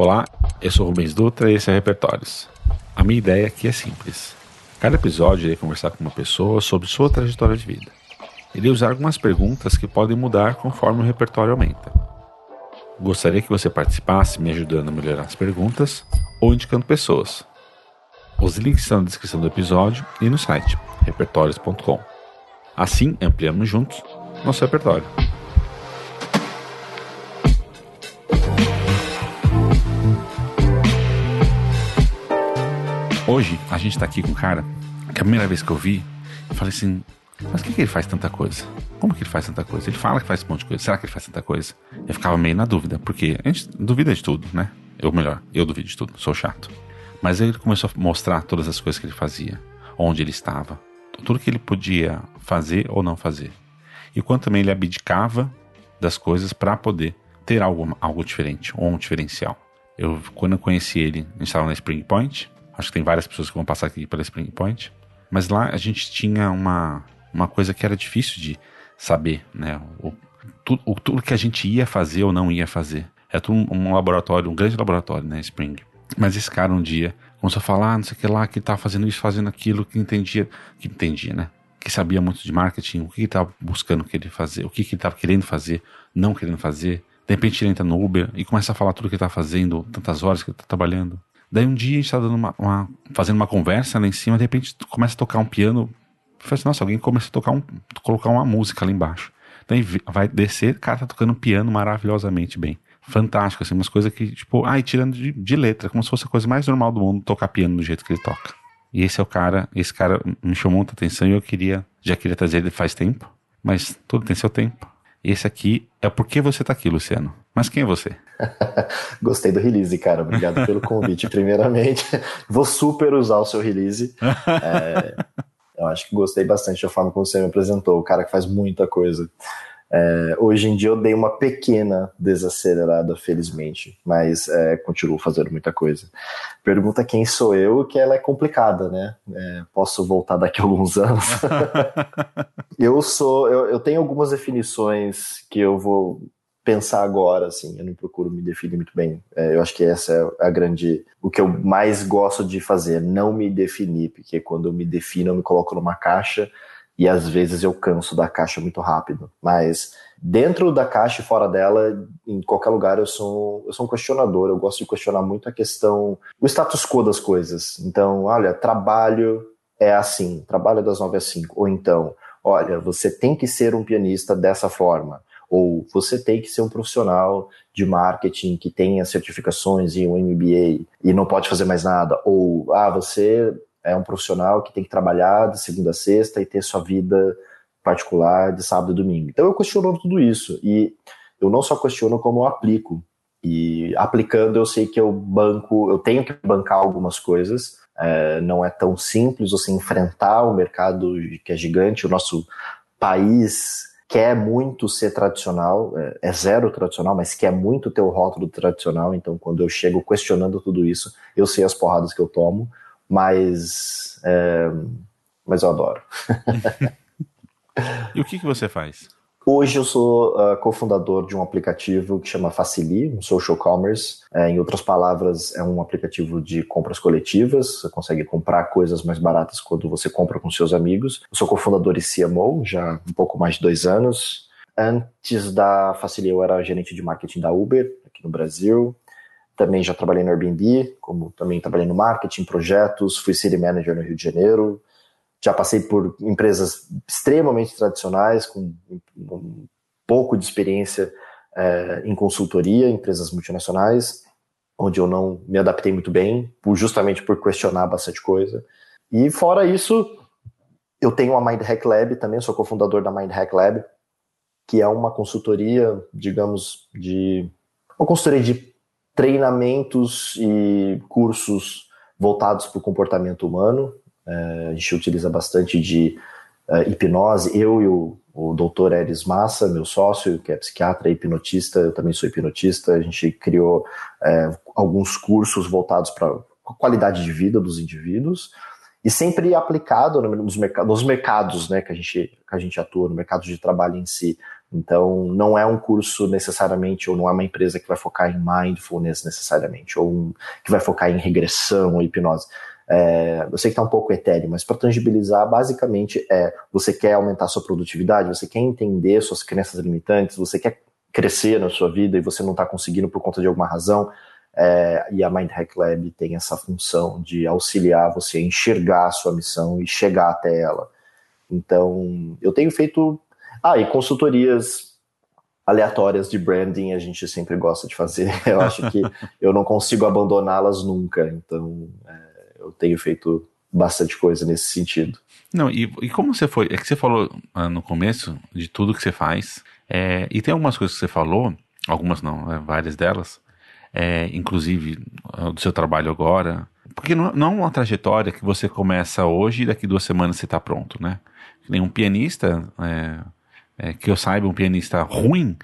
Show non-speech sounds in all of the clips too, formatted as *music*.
Olá, eu sou Rubens Dutra e esse é Repertórios. A minha ideia aqui é simples. Cada episódio irei conversar com uma pessoa sobre sua trajetória de vida. Irei usar algumas perguntas que podem mudar conforme o repertório aumenta. Gostaria que você participasse me ajudando a melhorar as perguntas ou indicando pessoas. Os links estão na descrição do episódio e no site repertórios.com. Assim, ampliamos juntos nosso repertório. Hoje a gente tá aqui com um cara que a primeira vez que eu vi, eu falei assim: mas por que, que ele faz tanta coisa? Como que ele faz tanta coisa? Ele fala que faz um monte de coisa. Será que ele faz tanta coisa? Eu ficava meio na dúvida, porque a gente duvida de tudo, né? Ou melhor, eu duvido de tudo, sou chato. Mas aí ele começou a mostrar todas as coisas que ele fazia, onde ele estava, tudo que ele podia fazer ou não fazer. E quanto também ele abdicava das coisas para poder ter algo, algo diferente, ou um diferencial. Eu, quando eu conheci ele, a gente estava na Spring Point. Acho que tem várias pessoas que vão passar aqui pela Spring Point. Mas lá a gente tinha uma, uma coisa que era difícil de saber, né? O, tudo, o, tudo que a gente ia fazer ou não ia fazer. É tudo um, um laboratório, um grande laboratório, né? Spring. Mas esse cara um dia começou a falar, ah, não sei o que lá, que tava fazendo isso, fazendo aquilo, que entendia, que entendia, né? Que sabia muito de marketing, o que ele tava buscando que ele fazer, o que, que ele tava querendo fazer, não querendo fazer. De repente ele entra no Uber e começa a falar tudo que ele tá fazendo, tantas horas que ele tá trabalhando. Daí um dia a gente tá dando uma, uma, fazendo uma conversa lá em cima, de repente começa a tocar um piano. Eu falei assim, nossa, alguém começa a tocar um, colocar uma música lá embaixo. Daí vai descer, cara tá tocando piano maravilhosamente bem fantástico, assim, umas coisas que, tipo, ai, tirando de, de, letra, como se fosse a coisa mais normal do mundo tocar piano do jeito que ele toca. E esse é o cara, esse cara me chamou muita atenção e eu queria, já queria trazer ele faz tempo, mas tudo tem seu tempo. Esse aqui é porque você tá aqui, Luciano. Mas quem é você? *laughs* Gostei do release, cara. Obrigado pelo convite, *laughs* primeiramente. Vou super usar o seu release. *laughs* É, eu acho que gostei bastante da forma como você me apresentou. O cara que faz muita coisa. É, hoje em dia eu dei uma pequena desacelerada, felizmente, mas é, continuo fazendo muita coisa. Pergunta quem sou eu, que ela é complicada, né? É, posso voltar daqui a alguns anos. *laughs* eu sou, eu, eu tenho algumas definições que eu vou pensar agora, assim, eu não procuro me definir muito bem. É, eu acho que essa é a grande, o que eu mais gosto de fazer, não me definir, porque quando eu me defino eu me coloco numa caixa e às vezes eu canso da caixa muito rápido. Mas dentro da caixa e fora dela, em qualquer lugar, eu sou, eu sou um questionador. Eu gosto de questionar muito a questão, o status quo das coisas. Então, olha, trabalho é assim, trabalho das 9 às 5. Ou então, olha, você tem que ser um pianista dessa forma. Ou você tem que ser um profissional de marketing que tenha certificações e um MBA e não pode fazer mais nada. Ou, ah, você é um profissional que tem que trabalhar de segunda a sexta e ter sua vida particular de sábado e domingo. Então eu questiono tudo isso e eu não só questiono como eu aplico. E aplicando eu sei que eu banco, eu tenho que bancar algumas coisas. É, não é tão simples você enfrentar o mercado que é gigante. O nosso país quer muito ser tradicional, é, é zero tradicional, mas quer muito ter o rótulo tradicional. Então, quando eu chego questionando tudo isso, eu sei as porradas que eu tomo mas, é, mas eu adoro. *laughs* e o que, que você faz? Hoje eu sou uh, cofundador de um aplicativo que chama Facili, um social commerce. É, em outras palavras, é um aplicativo de compras coletivas. Você consegue comprar coisas mais baratas quando você compra com seus amigos. Eu sou cofundador e CMO já há um pouco mais de dois anos. Antes da Facili, eu era gerente de marketing da Uber aqui no Brasil. Também já trabalhei no Airbnb, como também trabalhei no marketing, projetos, fui city manager no Rio de Janeiro. Já passei por empresas extremamente tradicionais, com um pouco de experiência é, em consultoria, empresas multinacionais, onde eu não me adaptei muito bem, justamente por questionar bastante coisa. E fora isso, eu tenho a Mind Hack Lab também, sou cofundador da Mind Hack Lab, que é uma consultoria, digamos, de uma consultoria de treinamentos e cursos voltados para o comportamento humano. É, a gente utiliza bastante de é, hipnose. Eu e o, o doutor Eris Massa, meu sócio, que é psiquiatra e hipnotista, eu também sou hipnotista, a gente criou é, alguns cursos voltados para a qualidade de vida dos indivíduos e sempre aplicado nos, nos mercados né, que, a gente, que a gente atua, no mercado de trabalho em si, Então, não é um curso necessariamente, ou não é uma empresa que vai focar em mindfulness necessariamente, ou um, que vai focar em regressão ou hipnose. É, eu sei que está um pouco etéreo, mas para tangibilizar, basicamente é você quer aumentar sua produtividade, você quer entender suas crenças limitantes, você quer crescer na sua vida e você não está conseguindo por conta de alguma razão. É, e a Mind Hack Lab tem essa função de auxiliar você a enxergar a sua missão e chegar até ela. Então, eu tenho feito ah, e consultorias aleatórias de branding a gente sempre gosta de fazer. *laughs* Eu acho que eu não consigo abandoná-las nunca. Então, é, eu tenho feito bastante coisa nesse sentido. Não, e, e como você foi? É que você falou ah, no começo de tudo que você faz, é, e tem algumas coisas que você falou, algumas não, é, várias delas, é, inclusive ah, do seu trabalho agora, porque não, não é uma trajetória que você começa hoje e daqui duas semanas você está pronto, né? Nenhum pianista é, é, que eu saiba, um pianista ruim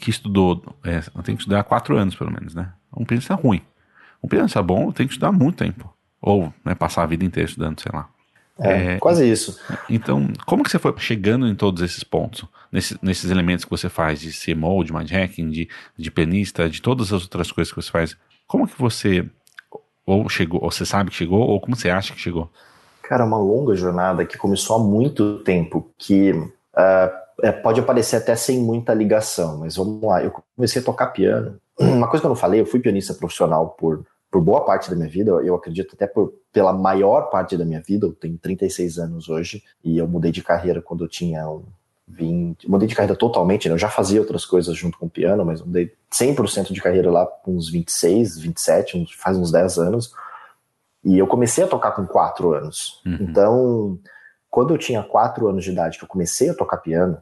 que estudou, é, tem que estudar quatro anos pelo menos, né? Um pianista ruim. Um pianista bom tem que estudar muito tempo. Ou né, passar a vida inteira estudando, sei lá. É, é, quase isso. Então, como que você foi chegando em todos esses pontos? Nesse, nesses elementos que você faz de CMO, de mind hacking, de, de pianista, de todas as outras coisas que você faz. Como que você ou chegou, ou você sabe que chegou, ou como você acha que chegou? Cara, uma longa jornada que começou há muito tempo, que uh, é, pode aparecer até sem muita ligação, mas vamos lá. Eu comecei a tocar piano. *clears throat* Uma coisa que eu não falei, eu fui pianista profissional por, por boa parte da minha vida, eu acredito até por, pela maior parte da minha vida, eu tenho 36 anos hoje, e eu mudei de carreira quando eu tinha um 20, mudei de carreira totalmente, né? eu já fazia outras coisas junto com o piano, mas mudei 100% de carreira lá com uns 26, 27, faz uns 10 anos, e eu comecei a tocar com 4 anos. Uhum. Então, quando eu tinha 4 anos de idade, que eu comecei a tocar piano,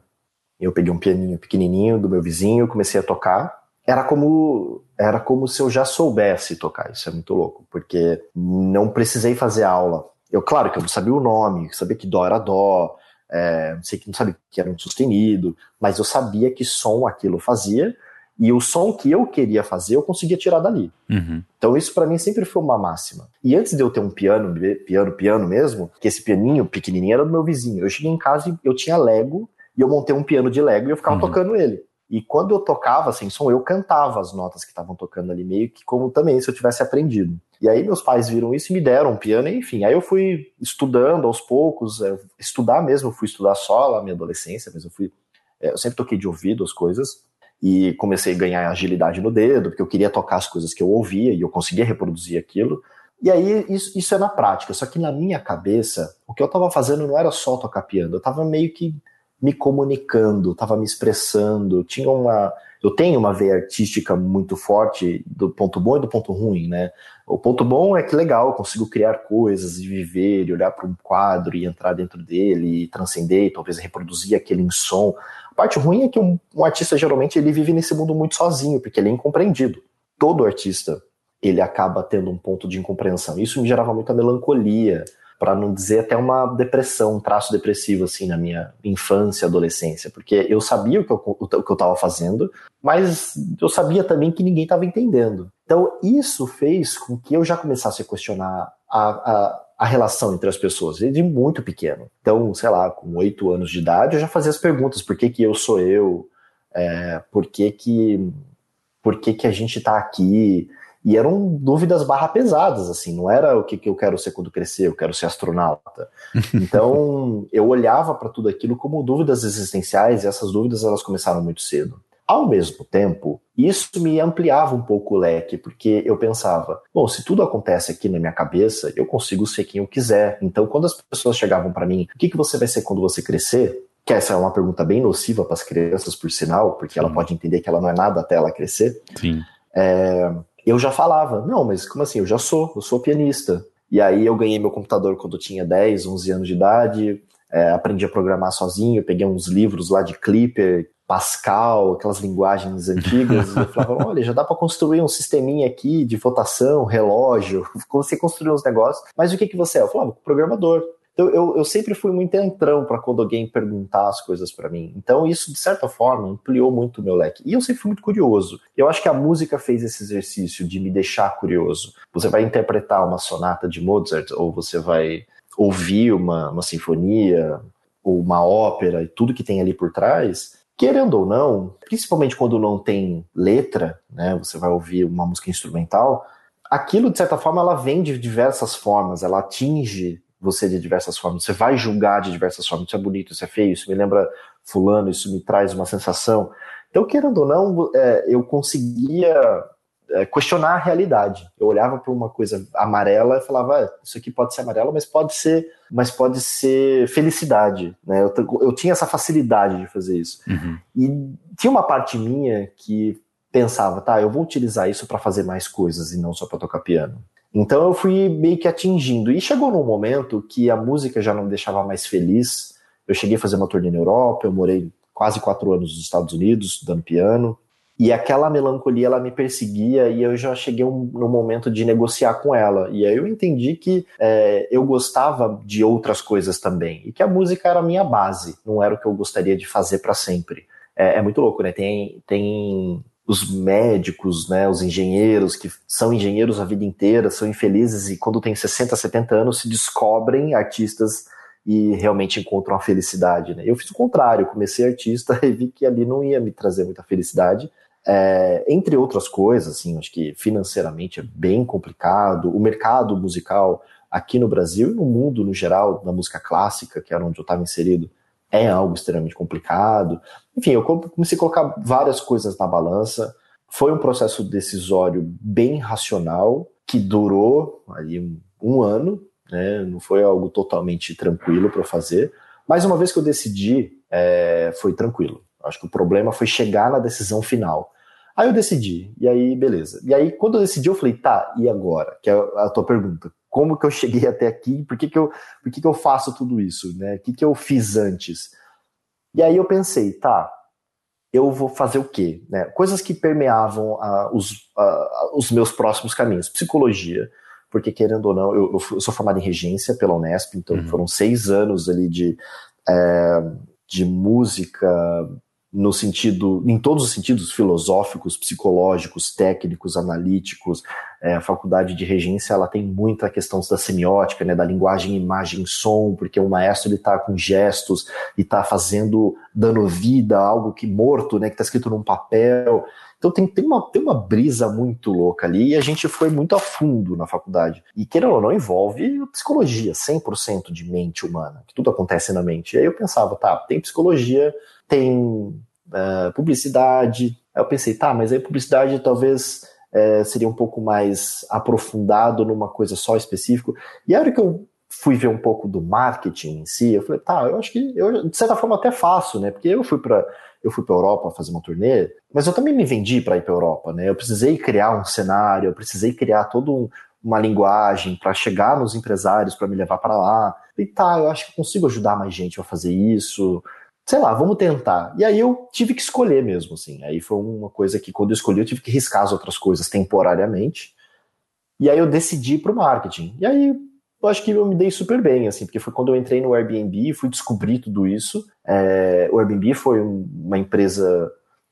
eu peguei um pianinho pequenininho do meu vizinho, comecei a tocar. Era como era como se eu já soubesse tocar. Isso é muito louco, porque não precisei fazer aula. Eu, claro que eu não sabia o nome, sabia que dó era dó, é, não sei que não sabia que era um sustenido, mas eu sabia que som aquilo fazia e o som que eu queria fazer eu conseguia tirar dali. Uhum. Então isso para mim sempre foi uma máxima. E antes de eu ter um piano, piano, piano mesmo, que esse pianinho pequenininho era do meu vizinho. Eu cheguei em casa e eu tinha Lego e eu montei um piano de Lego e eu ficava uhum. tocando ele. E quando eu tocava sem som, eu cantava as notas que estavam tocando ali, meio que como também se eu tivesse aprendido. E aí meus pais viram isso e me deram um piano, e, enfim. Aí eu fui estudando aos poucos, é, estudar mesmo, eu fui estudar só lá na minha adolescência, mas eu fui. É, eu sempre toquei de ouvido as coisas e comecei a ganhar agilidade no dedo, porque eu queria tocar as coisas que eu ouvia e eu conseguia reproduzir aquilo. E aí, isso, isso é na prática, só que na minha cabeça, o que eu estava fazendo não era só tocar piano, eu estava meio que me comunicando, estava me expressando, tinha uma eu tenho uma veia artística muito forte do ponto bom e do ponto ruim, né? O ponto bom é que legal, eu consigo criar coisas e viver e olhar para um quadro e entrar dentro dele e transcender, e talvez reproduzir aquele em som. A parte ruim é que um, um artista geralmente ele vive nesse mundo muito sozinho, porque ele é incompreendido. Todo artista ele acaba tendo um ponto de incompreensão. Isso me gerava muita melancolia, para não dizer até uma depressão, um traço depressivo assim na minha infância, adolescência, porque eu sabia o que eu, o que eu estava fazendo, mas eu sabia também que ninguém estava entendendo. Então isso fez com que eu já começasse a questionar a, a, a relação entre as pessoas, desde muito pequeno. Então, sei lá, com oito anos de idade, eu já fazia as perguntas: por que, que eu sou eu? É, por que, que, por que, que a gente está aqui? E eram dúvidas barra pesadas, assim, não era o que, que eu quero ser quando crescer, eu quero ser astronauta. *laughs* Então, eu olhava para tudo aquilo como dúvidas existenciais e essas dúvidas elas começaram muito cedo. Ao mesmo tempo, isso me ampliava um pouco o leque, porque eu pensava, bom, se tudo acontece aqui na minha cabeça, eu consigo ser quem eu quiser. Então, quando as pessoas chegavam para mim, o que, que você vai ser quando você crescer? Que essa é uma pergunta bem nociva para as crianças, por sinal, porque ela pode entender que ela não é nada até ela crescer. Sim. É, eu já falava, não, mas como assim? Eu já sou, eu sou pianista. E aí eu ganhei meu computador quando eu tinha 10, 11 anos de idade, é, aprendi a programar sozinho, peguei uns livros lá de Clipper, Pascal, aquelas linguagens antigas, e eu *laughs* falava, olha, já dá para construir um sisteminha aqui de votação, relógio, *laughs* você construir uns negócios, mas o que, que você é? Eu falava, programador. Então eu, eu sempre fui muito entrão para quando alguém perguntar as coisas para mim. Então isso, de certa forma, ampliou muito o meu leque. E eu sempre fui muito curioso. Eu acho que a música fez esse exercício de me deixar curioso. Você vai interpretar uma sonata de Mozart, ou você vai ouvir uma, uma sinfonia, ou uma ópera, e tudo que tem ali por trás, querendo ou não, principalmente quando não tem letra, né, você vai ouvir uma música instrumental, aquilo de certa forma ela vem de diversas formas, ela atinge você de diversas formas, você vai julgar de diversas formas, isso é bonito, isso é feio, isso me lembra fulano, isso me traz uma sensação. Então, querendo ou não, é, eu conseguia é, questionar a realidade. Eu olhava para uma coisa amarela e falava, ah, isso aqui pode ser amarelo, mas pode ser, mas pode ser felicidade. Né? Eu, eu tinha essa facilidade de fazer isso. Uhum. E tinha uma parte minha que pensava, tá, eu vou utilizar isso para fazer mais coisas e não só para tocar piano. Então eu fui meio que atingindo. E chegou num momento que a música já não me deixava mais feliz. Eu cheguei a fazer uma turnê na Europa, eu morei quase quatro anos nos Estados Unidos estudando piano. E aquela melancolia, ela me perseguia e eu já cheguei um, no momento de negociar com ela. E aí eu entendi que é, eu gostava de outras coisas também. E que a música era a minha base, não era o que eu gostaria de fazer para sempre. É, é, muito louco, né? Tem, tem os médicos, né, os engenheiros, que são engenheiros a vida inteira, são infelizes e quando tem 60, 70 anos se descobrem artistas e realmente encontram a felicidade. Né? Eu fiz o contrário, comecei artista *laughs* e vi que ali não ia me trazer muita felicidade. É, entre outras coisas, assim, acho que financeiramente é bem complicado. O mercado musical aqui no Brasil e no mundo no geral, da música clássica, que era onde eu estava inserido, é algo extremamente complicado. Enfim, eu comecei a colocar várias coisas na balança. Foi um processo decisório bem racional, que durou aí um, um ano, né? não foi algo totalmente tranquilo para fazer. Mas uma vez que eu decidi, é, foi tranquilo. Acho que o problema foi chegar na decisão final. Aí eu decidi, e aí beleza. E aí quando eu decidi, eu falei, tá, e agora? Que é a tua pergunta. Como que eu cheguei até aqui? Por que, que, eu, por que, que eu faço tudo isso? Né? O que, que eu fiz antes? E aí eu pensei, tá, eu vou fazer o quê? Né? Coisas que permeavam uh, os, uh, os meus próximos caminhos. Psicologia, porque querendo ou não, eu, eu sou formado em regência pela Unesp, então uhum. foram seis anos ali de, é, de música no sentido, em todos os sentidos filosóficos, psicológicos, técnicos, analíticos. É, a faculdade de regência ela tem muita questão da semiótica, né, da linguagem, imagem, som, porque o maestro ele está com gestos e está fazendo, dando vida a algo que morto, né, que está escrito num papel. Então tem, tem, uma, tem uma brisa muito louca ali e a gente foi muito a fundo na faculdade. E querendo ou não, envolve psicologia, 100% de mente humana, que tudo acontece na mente. E aí eu pensava, tá, tem psicologia, tem uh, publicidade. Aí eu pensei, tá, mas aí publicidade talvez uh, seria um pouco mais aprofundado numa coisa só específica. E a hora que eu fui ver um pouco do marketing em si, eu falei, tá, eu acho que eu, de certa forma até faço, né? Porque eu fui para eu fui para Europa fazer uma turnê, mas eu também me vendi para ir para Europa, né? Eu precisei criar um cenário, eu precisei criar todo um, uma linguagem para chegar nos empresários para me levar para lá. E tá, eu acho que consigo ajudar mais gente a fazer isso. Sei lá, vamos tentar. E aí eu tive que escolher mesmo, assim. Aí foi uma coisa que quando eu escolhi eu tive que riscar as outras coisas temporariamente. E aí eu decidi para o marketing. E aí eu acho que eu me dei super bem, assim, porque foi quando eu entrei no Airbnb e fui descobrir tudo isso. É, o Airbnb foi um, uma empresa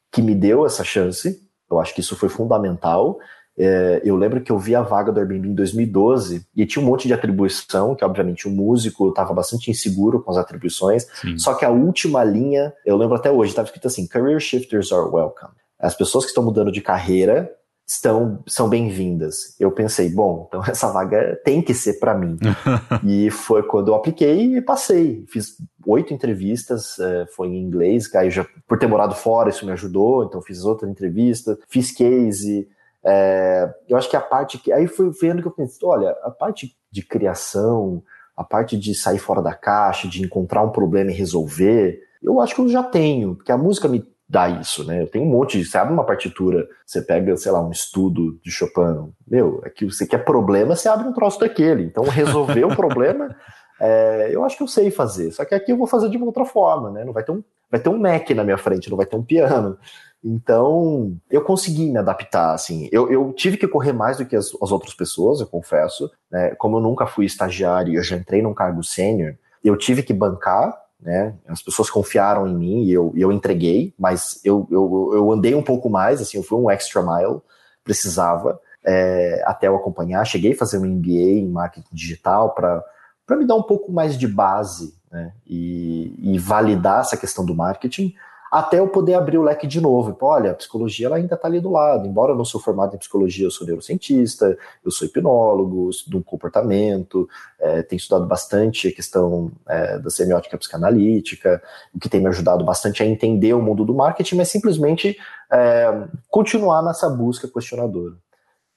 que me deu essa chance, eu acho que isso foi fundamental. É, eu lembro que eu vi a vaga do Airbnb em 2012 e tinha um monte de atribuição, que obviamente o músico estava bastante inseguro com as atribuições, Sim. só que a última linha, eu lembro até hoje, estava escrito assim: Career shifters are welcome. As pessoas que estão mudando de carreira estão são bem-vindas. Eu pensei, bom, então *laughs* essa vaga tem que ser para mim. *laughs* e foi quando eu apliquei e passei. Fiz oito entrevistas, é, foi em inglês, aí já por ter morado fora isso me ajudou, então fiz outra entrevista, fiz case. É, eu acho que a parte que aí foi vendo que eu pensei, olha, a parte de criação, a parte de sair fora da caixa, de encontrar um problema e resolver, eu acho que eu já tenho, porque a música me dá isso, né? Eu tenho um monte, você abre uma partitura, você pega, sei lá, um estudo de Chopin, meu, é que você quer problema, você abre um troço daquele. Então, resolver o problema, *laughs* é, eu acho que eu sei fazer. Só que aqui eu vou fazer de uma outra forma, né? Não vai ter um, vai ter um Mac na minha frente, não vai ter um piano. Então, eu consegui me adaptar, assim. Eu, eu tive que correr mais do que as, as outras pessoas, eu confesso. Né? Como eu nunca fui estagiário e eu já entrei num cargo sênior, eu tive que bancar né? As pessoas confiaram em mim e eu, eu entreguei, mas eu, eu, eu andei um pouco mais, assim, eu fui um extra mile, precisava, é, até eu acompanhar. Cheguei a fazer um MBA em marketing digital para me dar um pouco mais de base né? e, e validar essa questão do marketing. Até eu poder abrir o leque de novo. Pô, olha, a psicologia ela ainda está ali do lado. Embora eu não sou formado em psicologia, eu sou neurocientista, eu sou hipnólogo, estudo comportamento, é, tenho estudado bastante a questão é, da semiótica psicanalítica, o que tem me ajudado bastante a entender o mundo do marketing, mas simplesmente é, continuar nessa busca questionadora.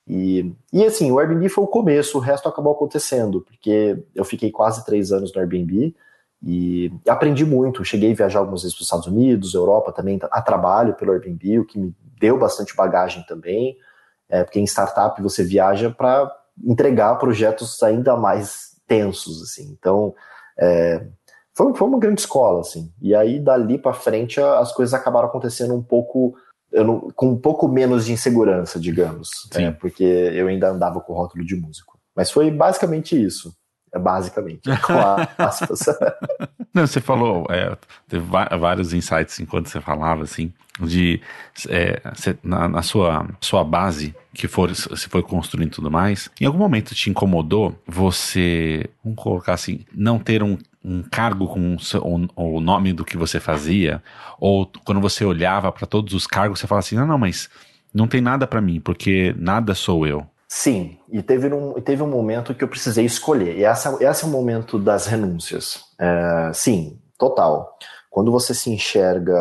E, e assim, o Airbnb foi o começo, o resto acabou acontecendo, porque eu fiquei quase três anos no Airbnb, e aprendi muito. Cheguei a viajar algumas vezes para os Estados Unidos, Europa também, a trabalho pelo Airbnb, o que me deu bastante bagagem também. É, porque em startup você viaja para entregar projetos ainda mais tensos, assim. Então, é, foi, foi uma grande escola, assim. E aí, dali para frente, as coisas acabaram acontecendo um pouco não, com um pouco menos de insegurança, digamos. Né? Porque eu ainda andava com o rótulo de músico. Mas foi basicamente isso. É basicamente, *laughs* com aspas. *laughs* Não, você falou, é, teve vários insights enquanto você falava, assim, de é, na, na, sua, sua base que for, se foi construindo tudo mais, em algum momento te incomodou você, vamos colocar assim, não ter um, um cargo com o, o nome do que você fazia, ou quando você olhava para todos os cargos, você falava assim, não, não, mas não tem nada para mim, porque nada sou eu. Sim, e teve um, teve um momento que eu precisei escolher. E essa, esse é o momento das renúncias. É, sim, total. Quando você se enxerga.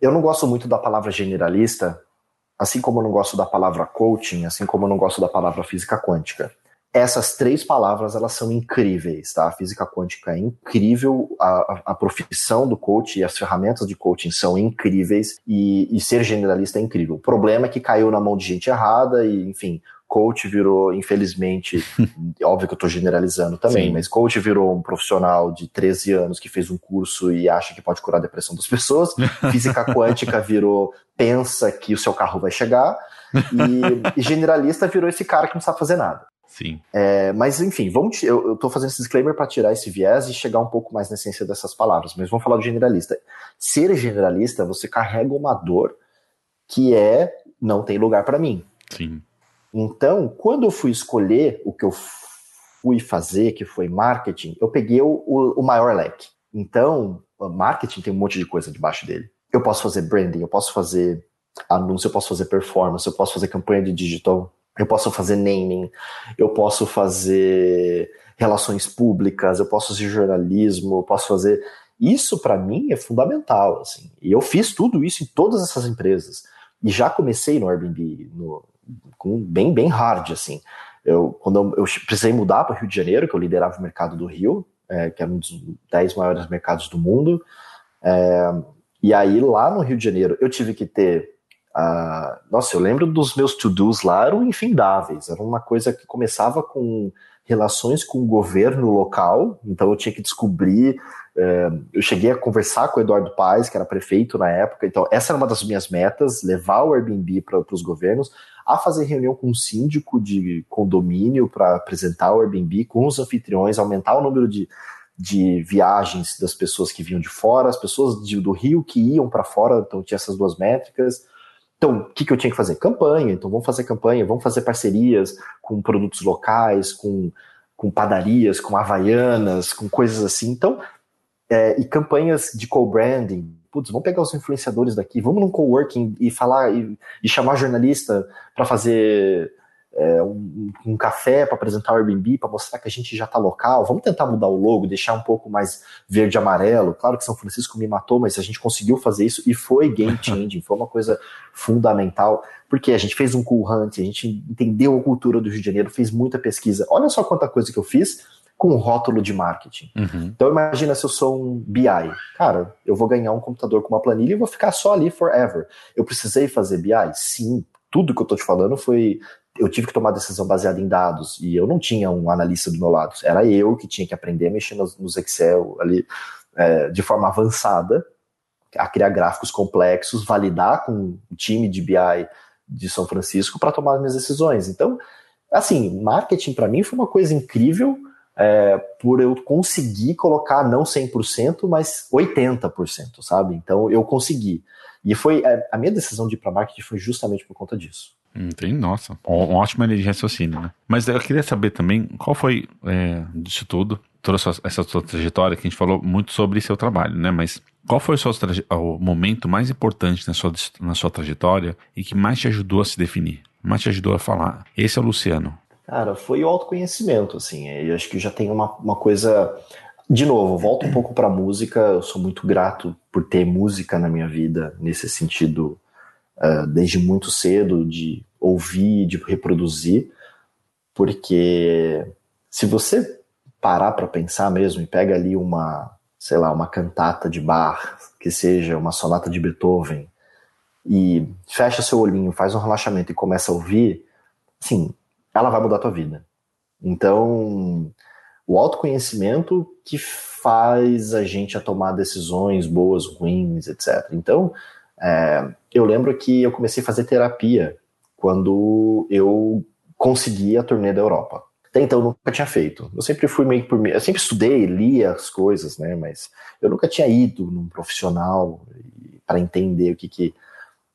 Eu não gosto muito da palavra generalista, assim como eu não gosto da palavra coaching, assim como eu não gosto da palavra física quântica. Essas três palavras elas são incríveis, tá? A física quântica é incrível, a, a profissão do coach e as ferramentas de coaching são incríveis e, e ser generalista é incrível. O problema é que caiu na mão de gente errada e, enfim, coach virou, infelizmente, *laughs* óbvio que eu estou generalizando também, Sim. mas coach virou um profissional de 13 anos que fez um curso e acha que pode curar a depressão das pessoas. *laughs* Física quântica virou pensa que o seu carro vai chegar. E, e generalista virou esse cara que não sabe fazer nada. Sim. É, mas enfim, vamos, eu estou fazendo esse disclaimer para tirar esse viés e chegar um pouco mais na essência dessas palavras. Mas vamos falar do generalista. Ser generalista, você carrega uma dor que é não tem lugar para mim. Sim. Então, quando eu fui escolher o que eu fui fazer, que foi marketing, eu peguei o, o, maior leque. Então, marketing tem um monte de coisa debaixo dele. Eu posso fazer branding, eu posso fazer anúncio, eu posso fazer performance, eu posso fazer campanha de digital, eu posso fazer naming, eu posso fazer relações públicas, eu posso fazer jornalismo, eu posso fazer. Isso para mim é fundamental, assim. E eu fiz tudo isso em todas essas empresas. E já comecei no Airbnb, no, bem, bem hard, assim. Eu, quando eu, eu precisei mudar para o Rio de Janeiro, que eu liderava o mercado do Rio, é, que é um dos 10 maiores mercados do mundo, é, e aí lá no Rio de Janeiro eu tive que ter. Uh, nossa, eu lembro dos meus to-dos lá, eram infindáveis, era uma coisa que começava com relações com o governo local, então eu tinha que descobrir. É, eu cheguei a conversar com o Eduardo Paes, que era prefeito na época, então essa era uma das minhas metas, levar o Airbnb para os governos, a fazer reunião com um síndico de condomínio para apresentar o Airbnb com os anfitriões, aumentar o número de, de viagens das pessoas que vinham de fora, as pessoas de, do Rio que iam para fora, então tinha essas duas métricas. Então, o que, que eu tinha que fazer? Campanha. Então, vamos fazer campanha, vamos fazer parcerias com produtos locais, com, com padarias, com havaianas, com coisas assim. Então, é, e campanhas de co-branding. Putz, vamos pegar os influenciadores daqui, vamos num coworking e falar e, e chamar jornalista para fazer é, um, um, café para apresentar o Airbnb, para mostrar que a gente já está local. Vamos tentar mudar o logo, deixar um pouco mais verde e amarelo. Claro que São Francisco me matou, mas a gente conseguiu fazer isso e foi game *laughs* changing, foi uma coisa fundamental, porque a gente fez um cool hunt, a gente entendeu a cultura do Rio de Janeiro, fez muita pesquisa. Olha só quanta coisa que eu fiz com um rótulo de marketing. Uhum. Então imagina se eu sou um BI. Cara, eu vou ganhar um computador com uma planilha e vou ficar só ali forever. Eu precisei fazer BI? Sim. Tudo que eu tô te falando foi eu tive que tomar decisão baseada em dados e eu não tinha um analista do meu lado. Era eu que tinha que aprender a mexer nos, nos Excel ali é, de forma avançada, a criar gráficos complexos, validar com o time de BI de São Francisco para tomar as minhas decisões. Então, assim, marketing para mim foi uma coisa incrível é, por eu conseguir colocar não 100%, mas 80%, sabe? Então eu consegui. E foi é, a minha decisão de ir para marketing foi justamente por conta disso. Entendi, nossa, um ótima linha de raciocínio, né? Mas eu queria saber também qual foi é, disso tudo, toda essa, essa sua trajetória, que a gente falou muito sobre seu trabalho, né? Mas Qual foi o, seu, o momento mais importante na sua, na sua trajetória e que mais te ajudou a se definir? Mais te ajudou a falar, esse é o Luciano. Cara, foi o autoconhecimento, assim. Eu acho que já tem uma, uma coisa. De novo, volto um pouco para música. Eu sou muito grato por ter música na minha vida, nesse sentido, uh, desde muito cedo, de ouvir, de reproduzir, porque se você parar para pensar mesmo e pega ali uma, sei lá, uma cantata de Bach, que seja uma sonata de Beethoven, e fecha seu olhinho, faz um relaxamento e começa a ouvir, sim, ela vai mudar a tua vida. Então, o autoconhecimento que faz a gente a tomar decisões boas, ruins, etc. Então, é, eu lembro que eu comecei a fazer terapia quando eu consegui a turnê da Europa. Até então eu nunca tinha feito. Eu sempre fui meio por mim. Eu sempre estudei, lia as coisas, né? Mas eu nunca tinha ido num profissional para entender o que que,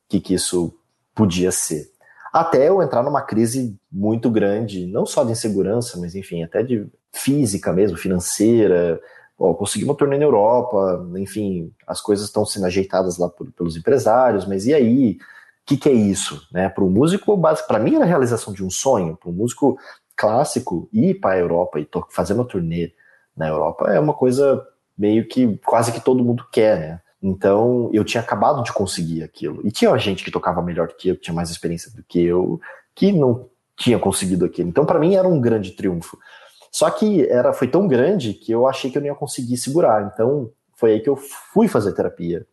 que que isso podia ser. Até eu entrar numa crise muito grande, não só de insegurança, mas enfim, até de física mesmo, financeira. Bom, consegui uma turnê na Europa, enfim, as coisas estão sendo ajeitadas lá por, pelos empresários, mas e aí? O que, que, é isso? Né? Para o músico, para mim era a realização de um sonho. Para o músico clássico, ir para a Europa e fazer uma turnê na Europa é uma coisa meio que quase que todo mundo quer, né? Então eu tinha acabado de conseguir aquilo. E tinha gente que tocava melhor do que eu, que tinha mais experiência do que eu, que não tinha conseguido aquilo. Então para mim era um grande triunfo. Só que era foi tão grande que eu achei que eu não ia conseguir segurar. Então foi aí que eu fui fazer terapia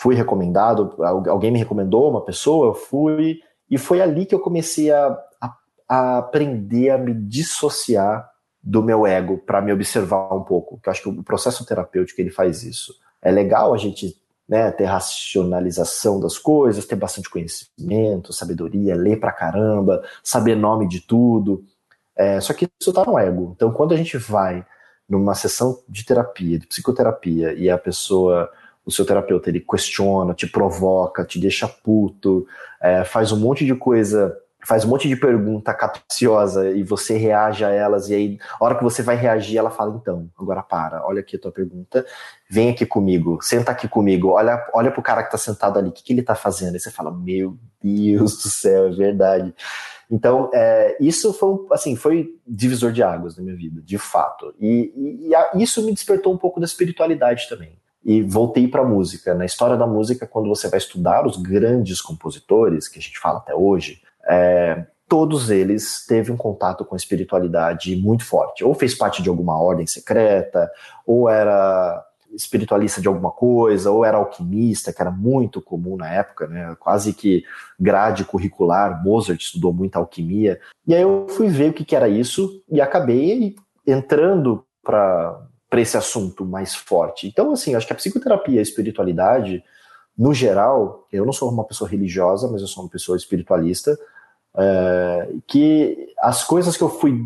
fui recomendado, alguém me recomendou, uma pessoa, eu fui, e foi ali que eu comecei a, a, a aprender a me dissociar do meu ego para me observar um pouco, que eu acho que o processo terapêutico ele faz isso. É legal a gente né, ter racionalização das coisas, ter bastante conhecimento, sabedoria, ler pra caramba, saber nome de tudo. É, só que isso tá no ego. Então, quando a gente vai numa sessão de terapia, de psicoterapia, e a pessoa o seu terapeuta ele questiona, te provoca, te deixa puto, é, faz um monte de coisa, faz um monte de pergunta capciosa e você reage a elas, e aí, a hora que você vai reagir, ela fala: então, agora para, olha aqui a tua pergunta, vem aqui comigo, senta aqui comigo, olha, olha pro cara que tá sentado ali, o que, que ele tá fazendo? E você fala: meu Deus do céu, é verdade. Então, é, isso foi, assim, foi divisor de águas na minha vida, de fato. E, e, e isso me despertou um pouco da espiritualidade também e voltei para a música. Na história da música, quando você vai estudar os grandes compositores, que a gente fala até hoje, é, todos eles teve um contato com a espiritualidade muito forte. Ou fez parte de alguma ordem secreta, ou era espiritualista de alguma coisa, ou era alquimista, que era muito comum na época, né? quase que grade curricular. Mozart estudou muita alquimia. E aí eu fui ver o que, que era isso e acabei entrando para esse assunto mais forte. Então, assim, acho que a psicoterapia e a espiritualidade, no geral, eu não sou uma pessoa religiosa, mas eu sou uma pessoa espiritualista, é, que as coisas que eu fui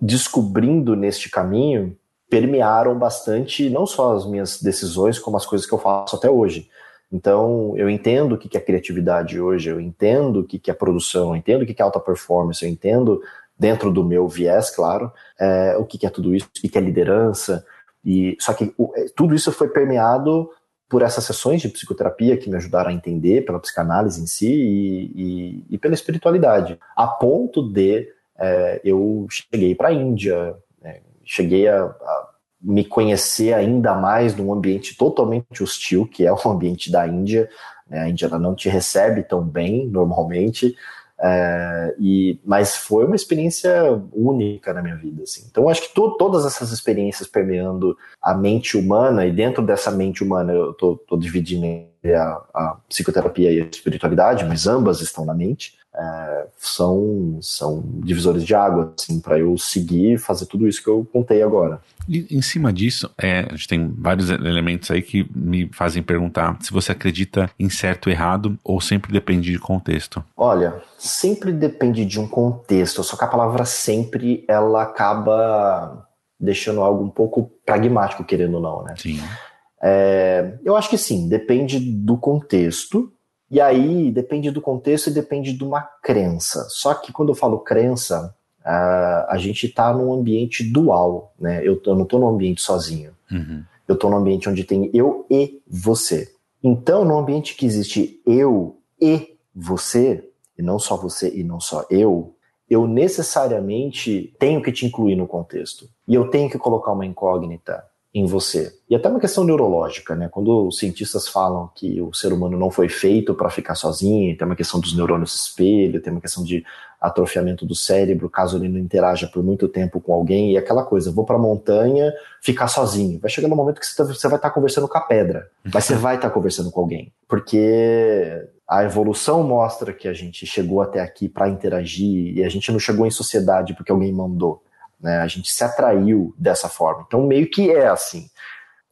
descobrindo neste caminho permearam bastante não só as minhas decisões, como as coisas que eu faço até hoje. Então, eu entendo o que é criatividade hoje, eu entendo o que é produção, eu entendo o que é alta performance, eu entendo dentro do meu viés, claro, é, o que, é tudo isso, o que, é liderança. E só que o, é, tudo isso foi permeado por essas sessões de psicoterapia que me ajudaram a entender pela psicanálise em si e, e, e pela espiritualidade, a ponto de é, eu cheguei para a Índia, cheguei a, a, me conhecer ainda mais num ambiente totalmente hostil, que é o ambiente da Índia. Né? A Índia não te recebe tão bem normalmente. É, e, mas foi uma experiência única na minha vida. Assim. Então, acho que to, todas essas experiências permeando a mente humana, e dentro dessa mente humana eu estou dividindo a, a, psicoterapia e a espiritualidade, mas ambas estão na mente, é, são, são divisores de água assim, para eu seguir fazer tudo isso que eu contei agora. E em cima disso, é, a gente tem vários elementos aí que me fazem perguntar se você acredita em certo ou errado ou sempre depende de contexto. Olha, sempre depende de um contexto, só que a palavra sempre ela acaba deixando algo um pouco pragmático, querendo ou não, né? Sim. É, eu acho que sim, depende do contexto. E aí depende do contexto e depende de uma crença. Só que quando eu falo crença, Uh, a gente está num ambiente dual, né? Eu, eu não estou num ambiente sozinho. Uhum. eu estou num ambiente onde tem eu e você. Então, no ambiente que existe eu e você, e não só você e não só eu, eu necessariamente tenho que te incluir no contexto. E eu tenho que colocar uma incógnita em você. E até uma questão neurológica, né? Quando os cientistas falam que o ser humano não foi feito para ficar sozinho, tem uma questão dos neurônios espelho, tem uma questão de atrofiamento do cérebro, caso ele não interaja por muito tempo com alguém, e aquela coisa, vou para a montanha ficar sozinho. Vai chegar no momento que você tá, vai estar tá conversando com a pedra, mas você *laughs* vai estar tá conversando com alguém, porque a evolução mostra que a gente chegou até aqui para interagir e a gente não chegou em sociedade porque alguém mandou. Né? A gente se atraiu dessa forma. Então, meio que é assim.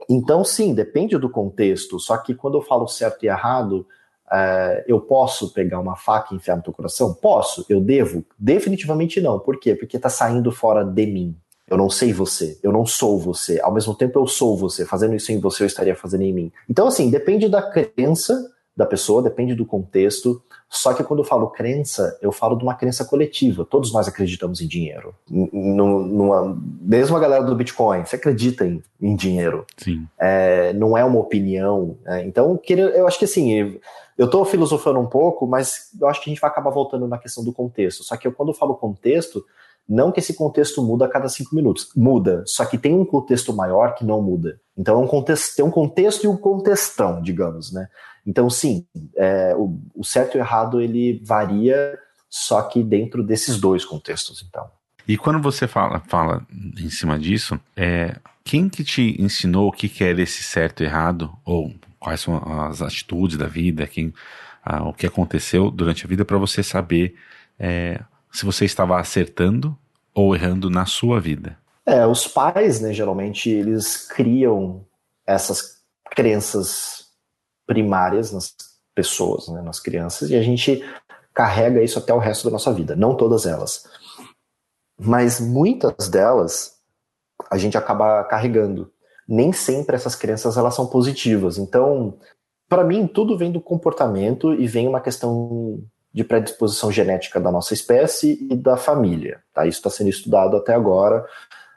Então, sim, depende do contexto. Só que quando eu falo certo e errado, é, eu posso pegar uma faca e enfiar no teu coração? Posso. Eu devo? Definitivamente não. Por quê? Porque está saindo fora de mim. Eu não sei você, eu não sou você. Ao mesmo tempo, eu sou você. Fazendo isso em você, eu estaria fazendo em mim. Então, assim, depende da crença da pessoa, depende do contexto. Só que quando eu falo crença, eu falo de uma crença coletiva. Todos nós acreditamos em dinheiro. Numa, mesmo a galera do Bitcoin, você acredita em, em dinheiro. Sim. É, não é uma opinião. É, então, eu acho que assim, eu estou filosofando um pouco, mas eu acho que a gente vai acabar voltando na questão do contexto. Só que eu, quando eu falo contexto, não que esse contexto muda a cada cinco minutos. Muda, só que tem um contexto maior que não muda. Então é um contexto, tem um contexto e um contextão, digamos, né? Então, sim, é, o, o, certo e o errado ele varia, só que dentro desses dois contextos, então. E quando você fala, fala em cima disso, é, quem que te ensinou o que, que era esse certo e errado, ou quais são as atitudes da vida, quem, ah, o que aconteceu durante a vida, para você saber é, se você estava acertando ou errando na sua vida? É, os pais, né, geralmente, eles criam essas crenças primárias nas pessoas, né, nas crianças, e a gente carrega isso até o resto da nossa vida. Não todas elas. Mas muitas delas a gente acaba carregando. Nem sempre essas crenças elas são positivas. Então, para mim, tudo vem do comportamento e vem uma questão de predisposição genética da nossa espécie e da família. Tá? Isso está sendo estudado até agora.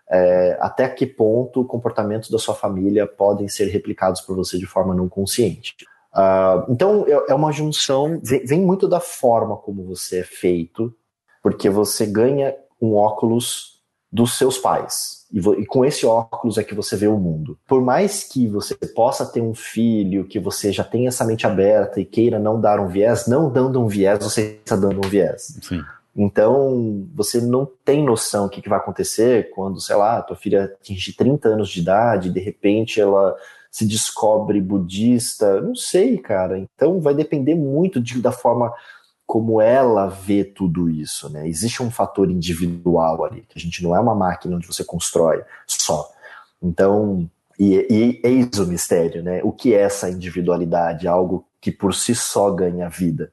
É, até que ponto comportamentos da sua família podem ser replicados por você de forma não consciente. Uh, então, é, é uma junção, vem, muito da forma como você é feito, porque você ganha um óculos dos seus pais. E, e, com esse óculos é que você vê o mundo. Por mais que você possa ter um filho, que você já tenha essa mente aberta e queira não dar um viés, não dando um viés, você está dando um viés. Sim. Então, você não tem noção do que, que vai acontecer quando, sei lá, tua filha atinge 30 anos de idade, e de repente ela se descobre budista, não sei, cara. Então, vai depender muito de, da forma como ela vê tudo isso, né? Existe um fator individual ali, que a gente não é uma máquina onde você constrói só. Então, e, e eis o mistério, né? O que é essa individualidade? Algo que por si só ganha vida.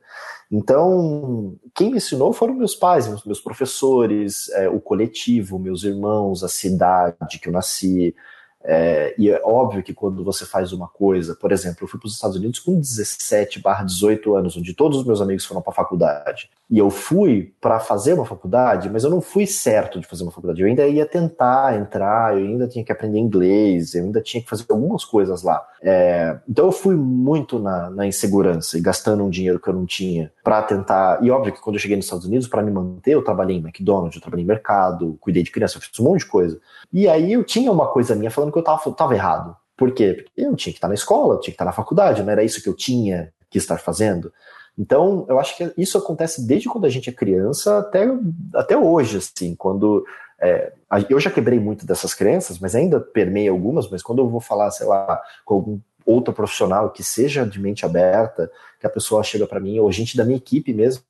Então, quem me ensinou foram meus pais, meus professores, é, o coletivo, meus irmãos, a cidade que eu nasci, é, e é óbvio que quando você faz uma coisa, por exemplo, eu fui para os Estados Unidos com 17 barra 18 anos, onde todos os meus amigos foram para a faculdade. E eu fui para fazer uma faculdade, mas eu não fui certo de fazer uma faculdade. Eu ainda ia tentar entrar, eu ainda tinha que aprender inglês, eu ainda tinha que fazer algumas coisas lá. É, então eu fui muito na, na, insegurança e gastando um dinheiro que eu não tinha para tentar. E óbvio que quando eu cheguei nos Estados Unidos, para me manter, eu trabalhei em McDonald's, eu trabalhei em mercado, cuidei de criança, eu fiz um monte de coisa. E aí eu tinha uma coisa minha falando que eu tava, tava errado. Por quê? Porque eu tinha que estar na escola, eu tinha que estar na faculdade, não era isso que eu tinha que estar fazendo. Então, eu acho que isso acontece desde quando a gente é criança até, até hoje, assim, quando é, eu já quebrei muito dessas crenças, mas ainda permeia algumas, mas quando eu vou falar, sei lá, com algum outro profissional que seja de mente aberta, que a pessoa chega para mim, ou gente da minha equipe mesmo,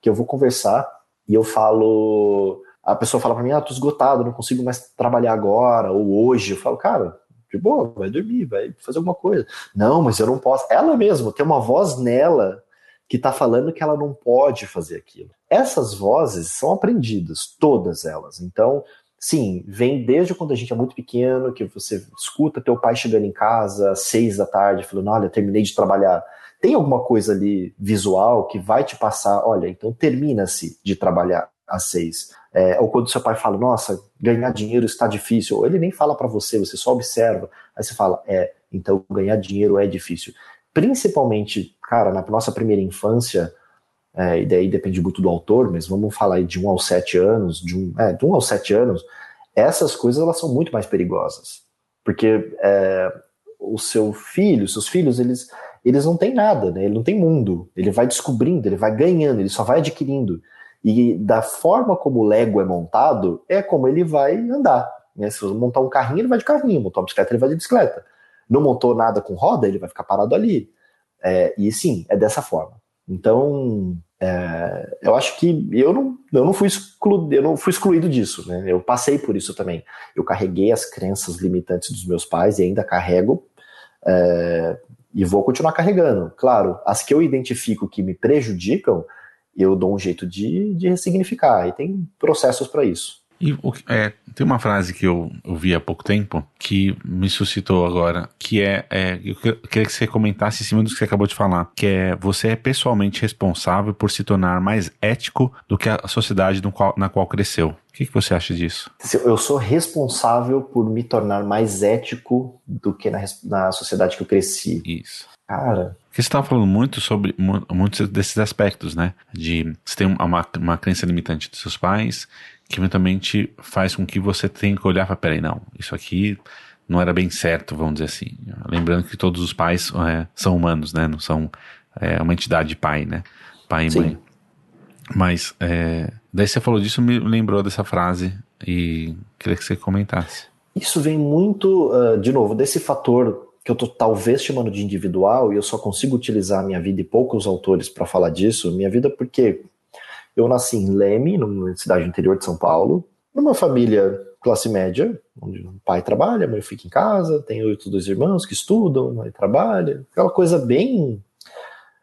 que eu vou conversar e eu falo, a pessoa fala para mim, ah, tô esgotado, não consigo mais trabalhar agora, ou hoje, eu falo, cara, de boa, vai dormir, vai fazer alguma coisa. Não, mas eu não posso. Ela mesma tem uma voz nela que está falando que ela não pode fazer aquilo. Essas vozes são aprendidas, todas elas. Então, sim, vem desde quando a gente é muito pequeno, que você escuta teu pai chegando em casa às seis da tarde, falando, olha, terminei de trabalhar. Tem alguma coisa ali visual que vai te passar, olha, então termina-se de trabalhar. a seis. É, ou quando seu pai fala, nossa, ganhar dinheiro está difícil, ou ele nem fala para você, você só observa. Aí você fala, é, então ganhar dinheiro é difícil. Principalmente, cara, na nossa primeira infância, é, e daí depende muito do autor, mas vamos falar aí de um aos sete anos, de um, é, de um aos sete anos, essas coisas elas são muito mais perigosas. Porque é, o seu filho, seus filhos, eles, eles não têm nada, né? Ele não tem mundo. Ele vai descobrindo, ele vai ganhando, ele só vai adquirindo. E da forma como o Lego é montado, é como ele vai andar. Né? Se você montar um carrinho, ele vai de carrinho, montar uma bicicleta, ele vai de bicicleta. Não montou nada com roda, ele vai ficar parado ali. É, e sim, é dessa forma. Então, é, eu acho que eu não, eu, não fui exclu, eu não fui excluído disso, né? Eu passei por isso também. Eu carreguei as crenças limitantes dos meus pais e ainda carrego é, e vou continuar carregando. Claro, as que eu identifico que me prejudicam, eu dou um jeito de, de ressignificar, e tem processos para isso. E é, tem uma frase que eu ouvi há pouco tempo que me suscitou agora, que é, é, eu queria que você comentasse em cima do que você acabou de falar, que é você é pessoalmente responsável por se tornar mais ético do que a sociedade qual, na qual cresceu. O que, que, você acha disso? Eu sou responsável por me tornar mais ético do que na, na sociedade que eu cresci. Isso. Cara, porque você estava falando muito sobre muitos desses aspectos, né? De você tem uma, uma crença limitante dos seus pais, que eventualmente faz com que você tenha que olhar para, peraí, não, isso aqui não era bem certo, vamos dizer assim. Lembrando que todos os pais é, são humanos, né? Não são é, uma entidade de pai, né? Pai e Sim. mãe. Mas, é, daí você falou disso, me lembrou dessa frase e queria que você comentasse. Isso vem muito, uh, de novo, desse fator que eu tô talvez chamando de individual e eu só consigo utilizar a minha vida e poucos autores para falar disso. Minha vida porque eu nasci em Leme, numa cidade interior de São Paulo, numa família classe média, onde o pai trabalha, a mãe fica em casa, tem oito dois irmãos que estudam, mãe trabalha, aquela coisa bem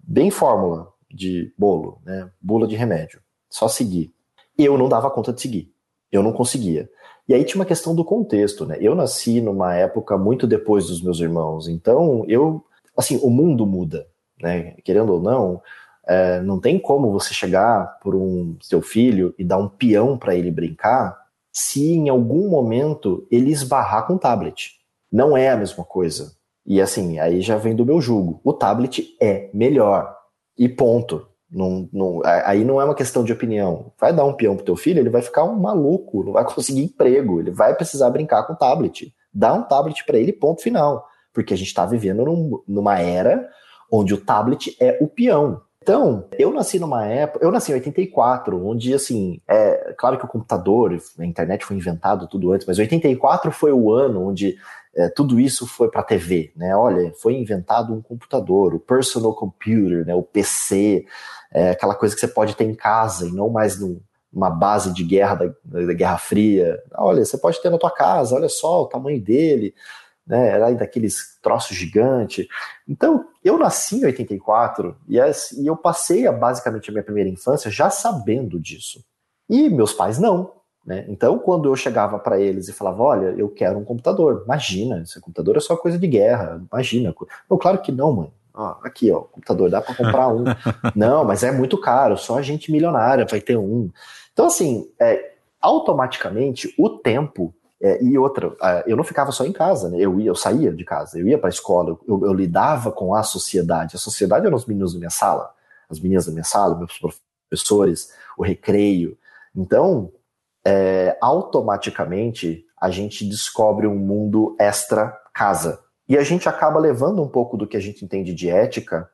bem fórmula de bolo, né? Bula de remédio, só seguir. Eu não dava conta de seguir. Eu não conseguia. E aí tinha uma questão do contexto, né? Eu nasci numa época muito depois dos meus irmãos, então eu, assim, o mundo muda, né? Querendo ou não, é, não tem como você chegar por um seu filho e dar um peão para ele brincar se em algum momento ele esbarrar com o tablet. Não é a mesma coisa. E assim, aí já vem do meu julgo. O tablet é melhor. E ponto. Não, não, aí não é uma questão de opinião. Vai dar um peão pro teu filho, ele vai ficar um maluco, não vai conseguir emprego, ele vai precisar brincar com o tablet. Dá um tablet para ele, ponto final. Porque a gente está vivendo num, numa era onde o tablet é o peão. Então, eu nasci numa época, eu nasci em 84, onde, assim, é claro que o computador, a internet foi inventado tudo antes, mas 84 foi o ano onde é, tudo isso foi para a TV, né? Olha, foi inventado um computador, o personal computer, né? O PC, é, aquela coisa que você pode ter em casa e não mais numa base de guerra da, da, Guerra Fria. Olha, você pode ter na tua casa, olha só o tamanho dele, né? Era daqueles troços gigantes. Então, eu nasci em 84 e, as, e eu passei a, basicamente a minha primeira infância já sabendo disso. E meus pais não. Né? Então, quando eu chegava para eles e falava, olha, eu quero um computador, imagina, esse computador é só coisa de guerra, imagina. Não, claro que não, mãe. Ó, aqui, ó, computador, dá para comprar um. *laughs* não, mas é muito caro, só a gente milionária vai ter um. Então, assim, é, automaticamente o tempo é, e outra, eu não ficava só em casa, né? Eu ia, eu saía de casa, eu ia para a escola, eu, eu, lidava com a sociedade. A sociedade eram os meninos da minha sala, as meninas da minha sala, meus professores, o recreio. Então, é, automaticamente a gente descobre um mundo extra casa. E a gente acaba levando um pouco do que a gente entende de ética,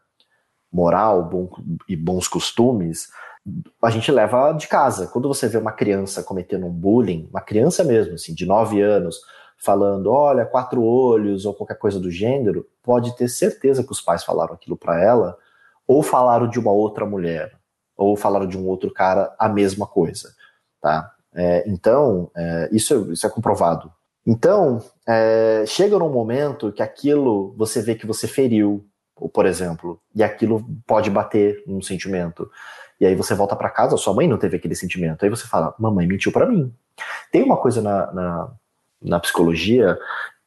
moral bom, e bons costumes, a gente leva de casa. Quando você vê uma criança cometendo um bullying, uma criança mesmo, assim, de 9 anos, falando, olha, quatro olhos ou qualquer coisa do gênero, pode ter certeza que os pais falaram aquilo para ela, ou falaram de uma outra mulher, ou falaram de um outro cara a mesma coisa, tá? É, então, é, isso, isso é comprovado então, é, chega num momento que aquilo você vê que você feriu, por exemplo, e aquilo pode bater num sentimento. E aí você volta para casa, sua mãe não teve aquele sentimento. Aí você fala, mamãe mentiu para mim. Tem uma coisa na, na, na, psicologia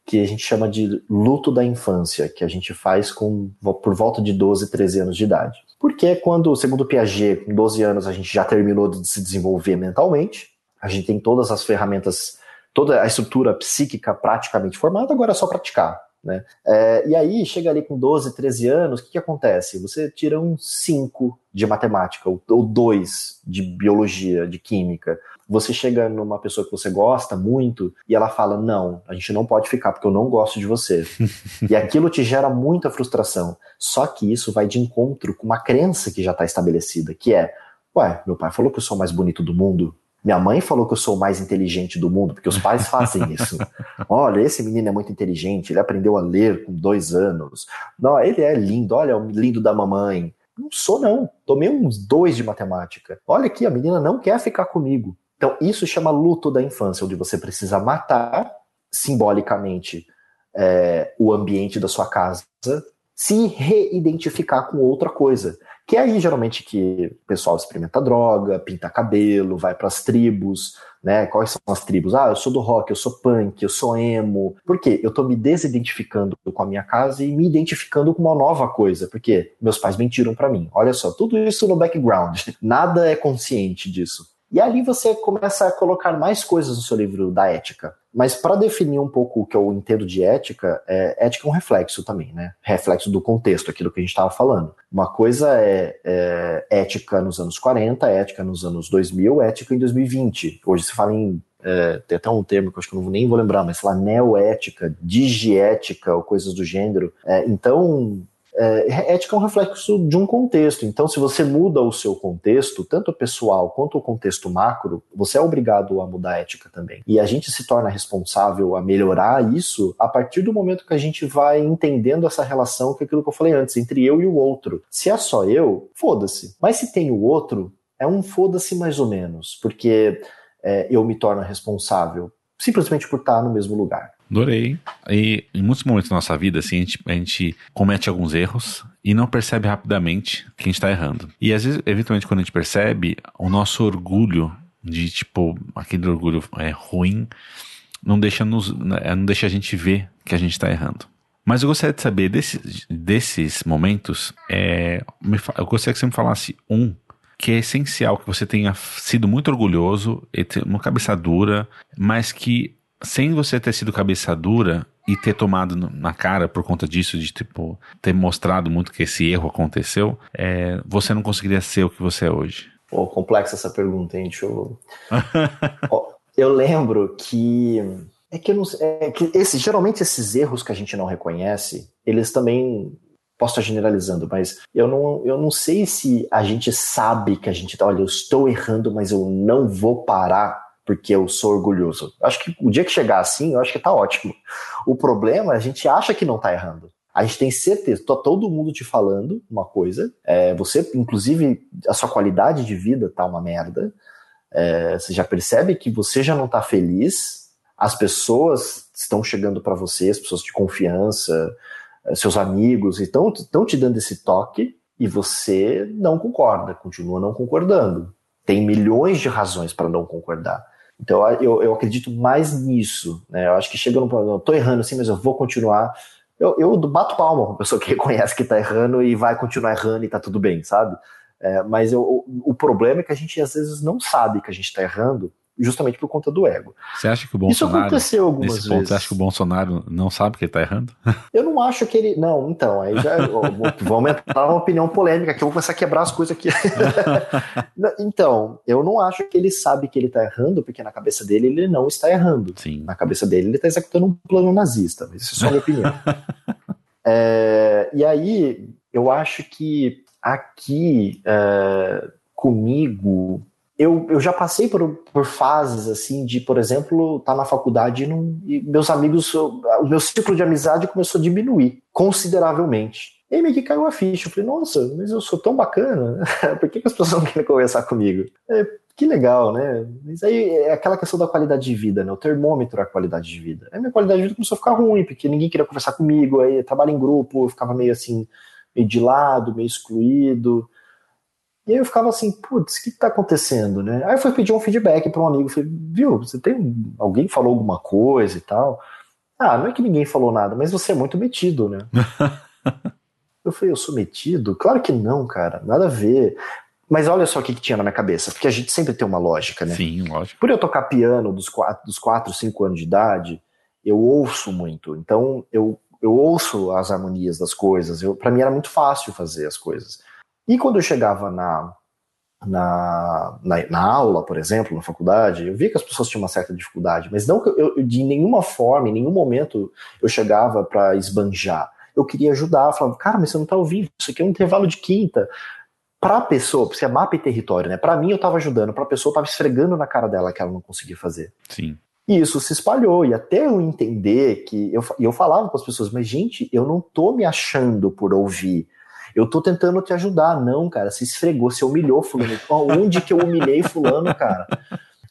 que a gente chama de luto da infância, que a gente faz com por volta de 12, 13 anos de idade. Porque quando, segundo Piaget, com 12 anos a gente já terminou de se desenvolver mentalmente, a gente tem todas as ferramentas, toda a estrutura psíquica praticamente formada, agora é só praticar. Né? É, e aí, chega ali com 12, 13 anos, o que, que acontece? Você tira um 5 de matemática, ou, 2 de biologia, de química. Você chega numa pessoa que você gosta muito e ela fala: Não, a gente não pode ficar porque eu não gosto de você. *laughs* e aquilo te gera muita frustração. Só que isso vai de encontro com uma crença que já está estabelecida, que é: Ué, meu pai falou que eu sou o mais bonito do mundo, minha mãe falou que eu sou o mais inteligente do mundo, porque os pais fazem isso. *laughs* Olha, esse menino é muito inteligente, ele aprendeu a ler com dois anos. Não, ele é lindo, olha o lindo da mamãe. Não sou, não. Tomei uns dois de matemática. Olha aqui, a menina não quer ficar comigo. Então, isso chama luto da infância, onde você precisa matar simbolicamente é, o ambiente da sua casa, se reidentificar com outra coisa. Que é aí geralmente que o pessoal experimenta droga, pinta cabelo, vai para as tribos, né? Quais são as tribos? Ah, eu sou do rock, eu sou punk, eu sou emo. Por quê? Eu tô me desidentificando com a minha casa e me identificando com uma nova coisa, porque meus pais mentiram para mim. Olha só, tudo isso no background. *laughs* Nada é consciente disso. E ali você começa a colocar mais coisas no seu livro da ética. Mas para definir um pouco o que eu entendo de ética, é, ética é um reflexo também, né? Reflexo do contexto, aquilo que a gente estava falando. Uma coisa é, é, ética nos anos 40, ética nos anos 2000, ética em 2020. Hoje se fala em. É, tem até um termo que eu acho que eu nem vou lembrar, mas sei lá, neoética, digiética ou coisas do gênero. É, então, é, ética é um reflexo de um contexto. Então, se você muda o seu contexto, tanto o pessoal quanto o contexto macro, você é obrigado a mudar a ética também. E a gente se torna responsável a melhorar isso a partir do momento que a gente vai entendendo essa relação, que é aquilo que eu falei antes, entre eu e o outro. Se é só eu, foda-se. Mas se tem o outro, é um foda-se mais ou menos, porque é, eu me torno responsável simplesmente por estar no mesmo lugar. Adorei. E em muitos momentos da nossa vida, assim, a gente, a gente comete alguns erros e não percebe rapidamente que a gente está errando. E às vezes, eventualmente, quando a gente percebe, o nosso orgulho de, tipo, aquele orgulho é, ruim, não deixa, nos, né, não deixa a gente ver que a gente está errando. Mas eu gostaria de saber desses, desses momentos, é, eu gostaria que você me falasse um que é essencial, que você tenha sido muito orgulhoso, uma cabeça dura, mas que sem você ter sido cabeça dura e ter tomado na cara por conta disso, de tipo, ter mostrado muito que esse erro aconteceu, é, você não conseguiria ser o que você é hoje? Pô, complexa essa pergunta, hein? Deixa eu. *laughs* eu lembro que. É que, não, é que esse, geralmente esses erros que a gente não reconhece, eles também posso estar generalizando, mas eu não, eu não sei se a gente sabe que a gente tá, olha, eu estou errando, mas eu não vou parar porque eu sou orgulhoso. Acho que o dia que chegar assim, eu acho que tá ótimo. O problema, é a gente acha que não tá errando. A gente tem certeza, tá todo mundo te falando uma coisa, é, você, inclusive, a sua qualidade de vida tá uma merda, é, você já percebe que você já não tá feliz, as pessoas estão chegando para você, as pessoas de confiança, é, seus amigos, estão te dando esse toque e você não concorda, continua não concordando. Tem milhões de razões para não concordar. Então eu, eu acredito mais nisso. Né? Eu acho que chega ponto, eu tô errando assim, mas eu vou continuar. Eu, eu bato palma com a pessoa que *laughs* reconhece que tá errando e vai continuar errando e tá tudo bem, sabe? É, mas eu, o, o, problema é que a gente às vezes não sabe que a gente tá errando justamente por conta do ego. Você acha que o Bolsonaro. Isso aconteceu algumas nesse vezes. Ponto, você acha que o Bolsonaro não sabe que ele está errando? *laughs* Eu não acho que ele. Não, então, aí já. vamos entrar numa opinião polêmica que eu vou começar a quebrar as coisas aqui. *laughs* então, eu não acho que ele sabe que ele está errando, porque na cabeça dele ele não está errando. Sim. Na cabeça dele ele está executando um plano nazista. Mas isso é só a minha opinião. *laughs* é, e aí, eu acho que aqui. É, comigo, eu, eu já passei por, por fases assim de, por exemplo, estar tá na faculdade e, não, e meus amigos, o meu ciclo de amizade começou a diminuir consideravelmente. E aí meio que caiu a ficha. Eu falei, nossa, mas eu sou tão bacana, *laughs* por que, que as pessoas não querem conversar comigo? É, que legal, né? Mas aí é aquela questão da qualidade de vida, né? O termômetro é a qualidade de vida. Aí minha qualidade de vida começou a ficar ruim, porque ninguém queria conversar comigo, aí trabalho em grupo, eu ficava meio assim, meio de lado, meio excluído. E aí eu ficava assim, putz, o que está acontecendo, né? Aí eu fui pedir um feedback para um amigo, falei, viu, você tem alguém falou alguma coisa e tal? Ah, não é que ninguém falou nada, mas você é muito metido, né? *laughs* Eu falei, eu sou metido? Claro que não, cara, nada a ver. Mas olha só o que, que tinha na minha cabeça, porque a gente sempre tem uma lógica, né? Sim, lógico. Por eu tocar piano dos 4, dos quatro 5 anos de idade, eu ouço muito. Então, eu, eu ouço as harmonias das coisas. Para mim era muito fácil fazer as coisas. E quando eu chegava na, na, na, na, aula, por exemplo, na faculdade, eu via que as pessoas tinham uma certa dificuldade, mas não que eu, de nenhuma forma, em nenhum momento eu chegava para esbanjar. Eu queria ajudar, falava, cara, mas você não está ouvindo, isso aqui é um intervalo de quinta. Para a pessoa, porque é mapa e território, né? Para mim eu estava ajudando, para a pessoa eu estava esfregando na cara dela que ela não conseguia fazer. Sim. E isso se espalhou, e até eu entender que. Eu, eu falava com as pessoas, mas gente, eu não tô me achando por ouvir. Eu tô tentando te ajudar. Não, cara, se esfregou, se humilhou fulano. Onde que eu humilhei fulano, cara?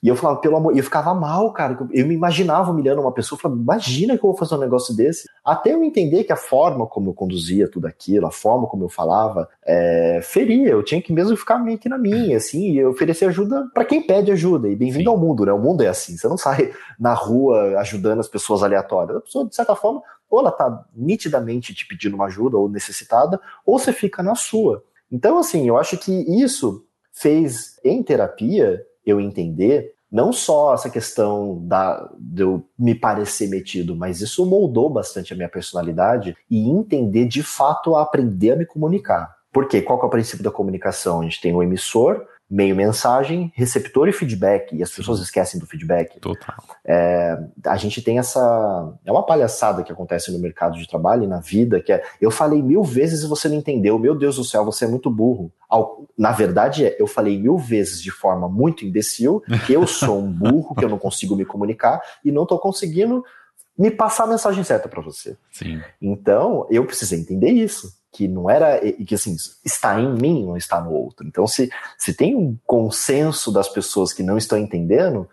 E eu falava, pelo amor, eu ficava mal, cara. Eu me imaginava humilhando uma pessoa, eu falava, imagina que eu vou fazer um negócio desse. Até eu entender que a forma como eu conduzia tudo aquilo, a forma como eu falava, é, feria. Eu tinha que mesmo ficar meio que na minha, assim, e oferecer ajuda para quem pede ajuda. E bem-vindo ao mundo, né? O mundo é assim. Você não sai na rua ajudando as pessoas aleatórias. A pessoa, de certa forma, ou ela tá nitidamente te pedindo uma ajuda ou necessitada, ou você fica na sua. Então, assim, eu acho que isso fez em terapia eu entender não só essa questão da, de eu me parecer metido, mas isso moldou bastante a minha personalidade e entender de fato a aprender a me comunicar. Por quê? Qual que é o princípio da comunicação? A gente tem o emissor, meio mensagem, receptor e feedback, e as pessoas esquecem do feedback. Total. É, a gente tem essa. É uma palhaçada que acontece no mercado de trabalho e na vida, que é eu falei mil vezes e você não entendeu, meu Deus do céu, você é muito burro. Na verdade, é, eu falei mil vezes de forma muito imbecil, que eu sou um burro, que eu não consigo me comunicar e não estou conseguindo me passar a mensagem certa para você. Sim. Então, eu precisei entender isso que não era e que assim está em mim não está no outro. Então se, se tem um consenso das pessoas que não estão entendendo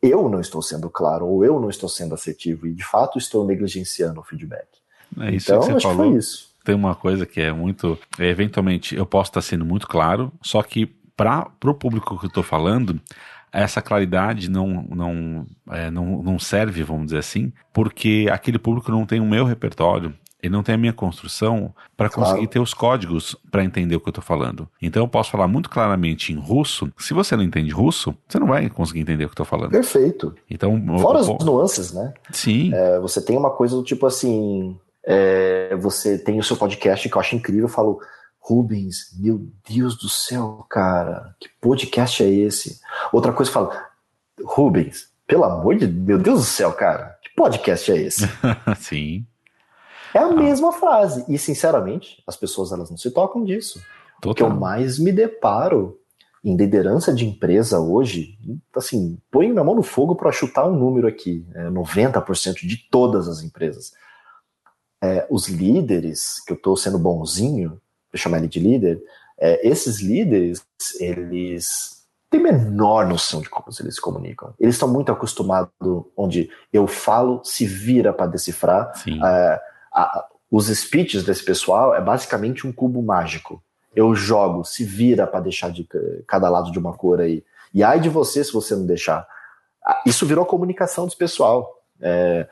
eu não estou sendo claro ou eu não estou sendo assertivo e de fato estou negligenciando o feedback. É isso então, que você acho falou que foi isso. Tem uma coisa que é muito é, eventualmente eu posso estar sendo muito claro só que para o público que eu estou falando essa claridade não, não, é, não, não serve, vamos dizer assim, porque aquele público não tem o meu repertório, ele não tem a minha construção para conseguir claro. ter os códigos para entender o que eu estou falando. Então eu posso falar muito claramente em russo. Se você não entende russo, você não vai conseguir entender o que eu estou falando. Perfeito. Então, Fora eu, as nuances, né? Sim. É, você tem uma coisa do tipo assim. É, você tem o seu podcast que eu acho incrível. Eu falo, Rubens, meu Deus do céu, cara, que podcast é esse? Outra coisa eu falo, Rubens, pelo amor de meu Deus do céu, cara, que podcast é esse? *laughs* Sim. É a ah. mesma frase. E, sinceramente, as pessoas elas não se tocam disso. Total. O que eu mais me deparo em liderança de empresa hoje, assim, põe minha mão no fogo para chutar um número aqui, é 90% de todas as empresas. É, os líderes, que eu estou sendo bonzinho, vou chamar ele de líder, é, esses líderes, eles têm menor noção de como eles se comunicam. Eles estão muito acostumados onde eu falo, se vira para decifrar. É, a, os speeches desse pessoal é basicamente um cubo mágico. Eu jogo, se vira para deixar de cada lado de uma cor aí. E ai de você se você não deixar. Isso virou comunicação desse pessoal. É,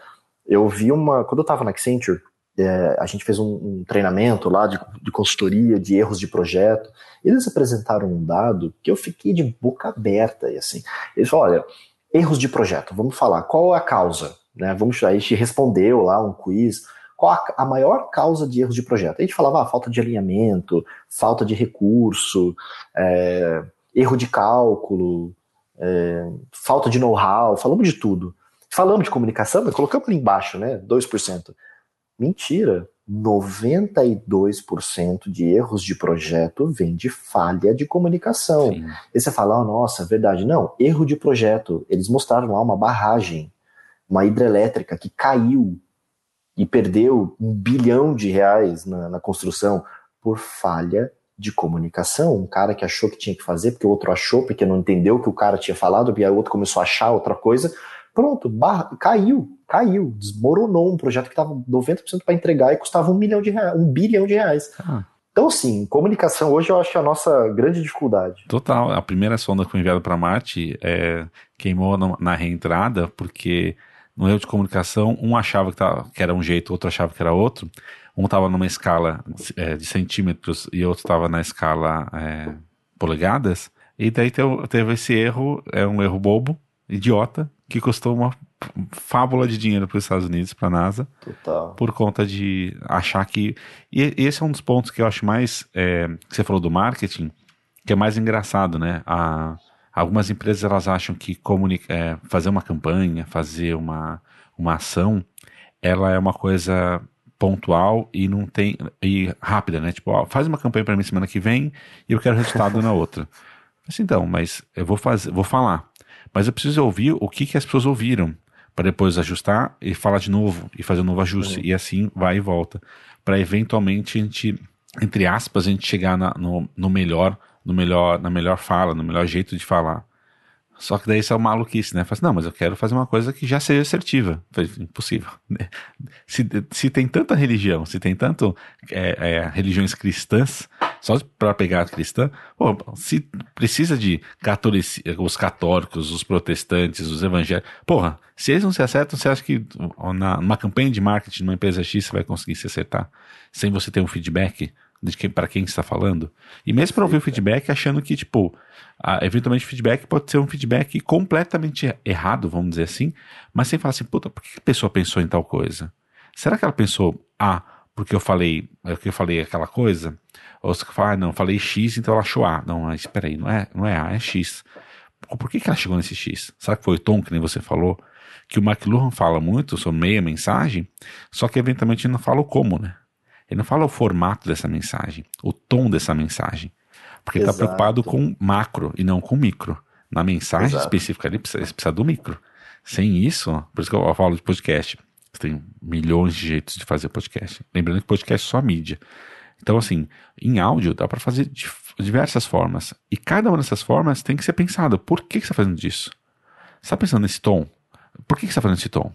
eu vi uma. Quando eu estava na Accenture, é, a gente fez um, um treinamento lá de, de, consultoria, de erros de projeto. Eles apresentaram um dado que eu fiquei de boca aberta. E assim, eles falaram: olha, erros de projeto, vamos falar, qual é a causa? Né, vamos, a gente respondeu lá um quiz qual a, maior causa de erros de projeto? A gente falava ah, falta de alinhamento, falta de recurso, é, erro de cálculo, é, falta de know-how, falamos de tudo. Falamos de comunicação, mas colocamos ali embaixo, né? 2%. Mentira. 92% de erros de projeto vem de falha de comunicação. Sim. E você fala, oh, nossa, verdade. Não, erro de projeto. Eles mostraram lá uma barragem, uma hidrelétrica que caiu e perdeu um bilhão de reais na, na construção por falha de comunicação. Um cara que achou que tinha que fazer, porque o outro achou, porque não entendeu o que o cara tinha falado, e aí o outro começou a achar outra coisa. Pronto, barra, caiu, caiu, desmoronou um projeto que estava 90% para entregar e custava um milhão de reais, um bilhão de reais. Ah. Então, sim, comunicação hoje eu acho que é a nossa grande dificuldade. Total. A primeira sonda que foi enviada para Marte é, queimou na reentrada porque no erro de comunicação, um achava que, tava, que era um jeito, outro achava que era outro. Um estava numa escala é, de centímetros e outro estava na escala é, polegadas. E daí teve, teve esse erro, é um erro bobo, idiota, que custou uma fábula de dinheiro para os Estados Unidos, para a NASA, Total. por conta de achar que. E esse é um dos pontos que eu acho mais. É, que você falou do marketing, que é mais engraçado, né? A, algumas empresas elas acham que comunica, é, fazer uma campanha, fazer uma, uma ação, ela é uma coisa pontual e não tem e rápida, né? Tipo, ó, faz uma campanha para mim semana que vem e eu quero resultado na outra. *laughs* Mas então, mas eu vou fazer, vou falar, mas eu preciso ouvir o que que as pessoas ouviram para depois ajustar e falar de novo e fazer um novo ajuste. Uhum. E assim vai e volta. Para eventualmente a gente, entre aspas, a gente chegar na, no, no melhor, no melhor, na melhor fala, no melhor jeito de falar. Só que daí isso é uma maluquice, né? Fala assim, não, mas eu quero fazer uma coisa que já seja assertiva. Falei, impossível. *laughs* Se, se tem tanta religião, se tem tanto é, é, religiões cristãs, só para pegar a cristã, pô, se precisa de catolici, os católicos, os protestantes, os evangélicos, porra, se eles não se acertam, você acha que na, numa campanha de marketing, numa empresa X, você vai conseguir se acertar? Sem você ter um feedback? De quem, para quem está falando. E mesmo para ouvir o feedback achando que, tipo, a, eventualmente o feedback pode ser um feedback completamente errado, vamos dizer assim, mas sem falar assim, puta, por que a pessoa pensou em tal coisa? Será que ela pensou, ah, porque eu falei, porque eu falei aquela coisa? Ou você fala, ah, não, falei X, então ela achou A. Não, mas espera aí, não é, não é A, é X. Por que, que ela chegou nesse X? Será que foi o tom que nem você falou? Que o McLuhan fala muito sobre meia mensagem, só que eventualmente não fala o como, né? Ele não fala o formato dessa mensagem, o tom dessa mensagem. Porque ele está preocupado com macro e não com micro. Na mensagem Exato. específica ele precisa, ele precisa do micro. Sem isso, por isso que eu falo de podcast. Tem milhões de jeitos de fazer podcast. Lembrando que podcast é só mídia. Então, assim, em áudio dá para fazer de diversas formas. E cada uma dessas formas tem que ser pensada. Por que, que você está fazendo isso? Você está pensando nesse tom? Por que, que você está fazendo esse tom?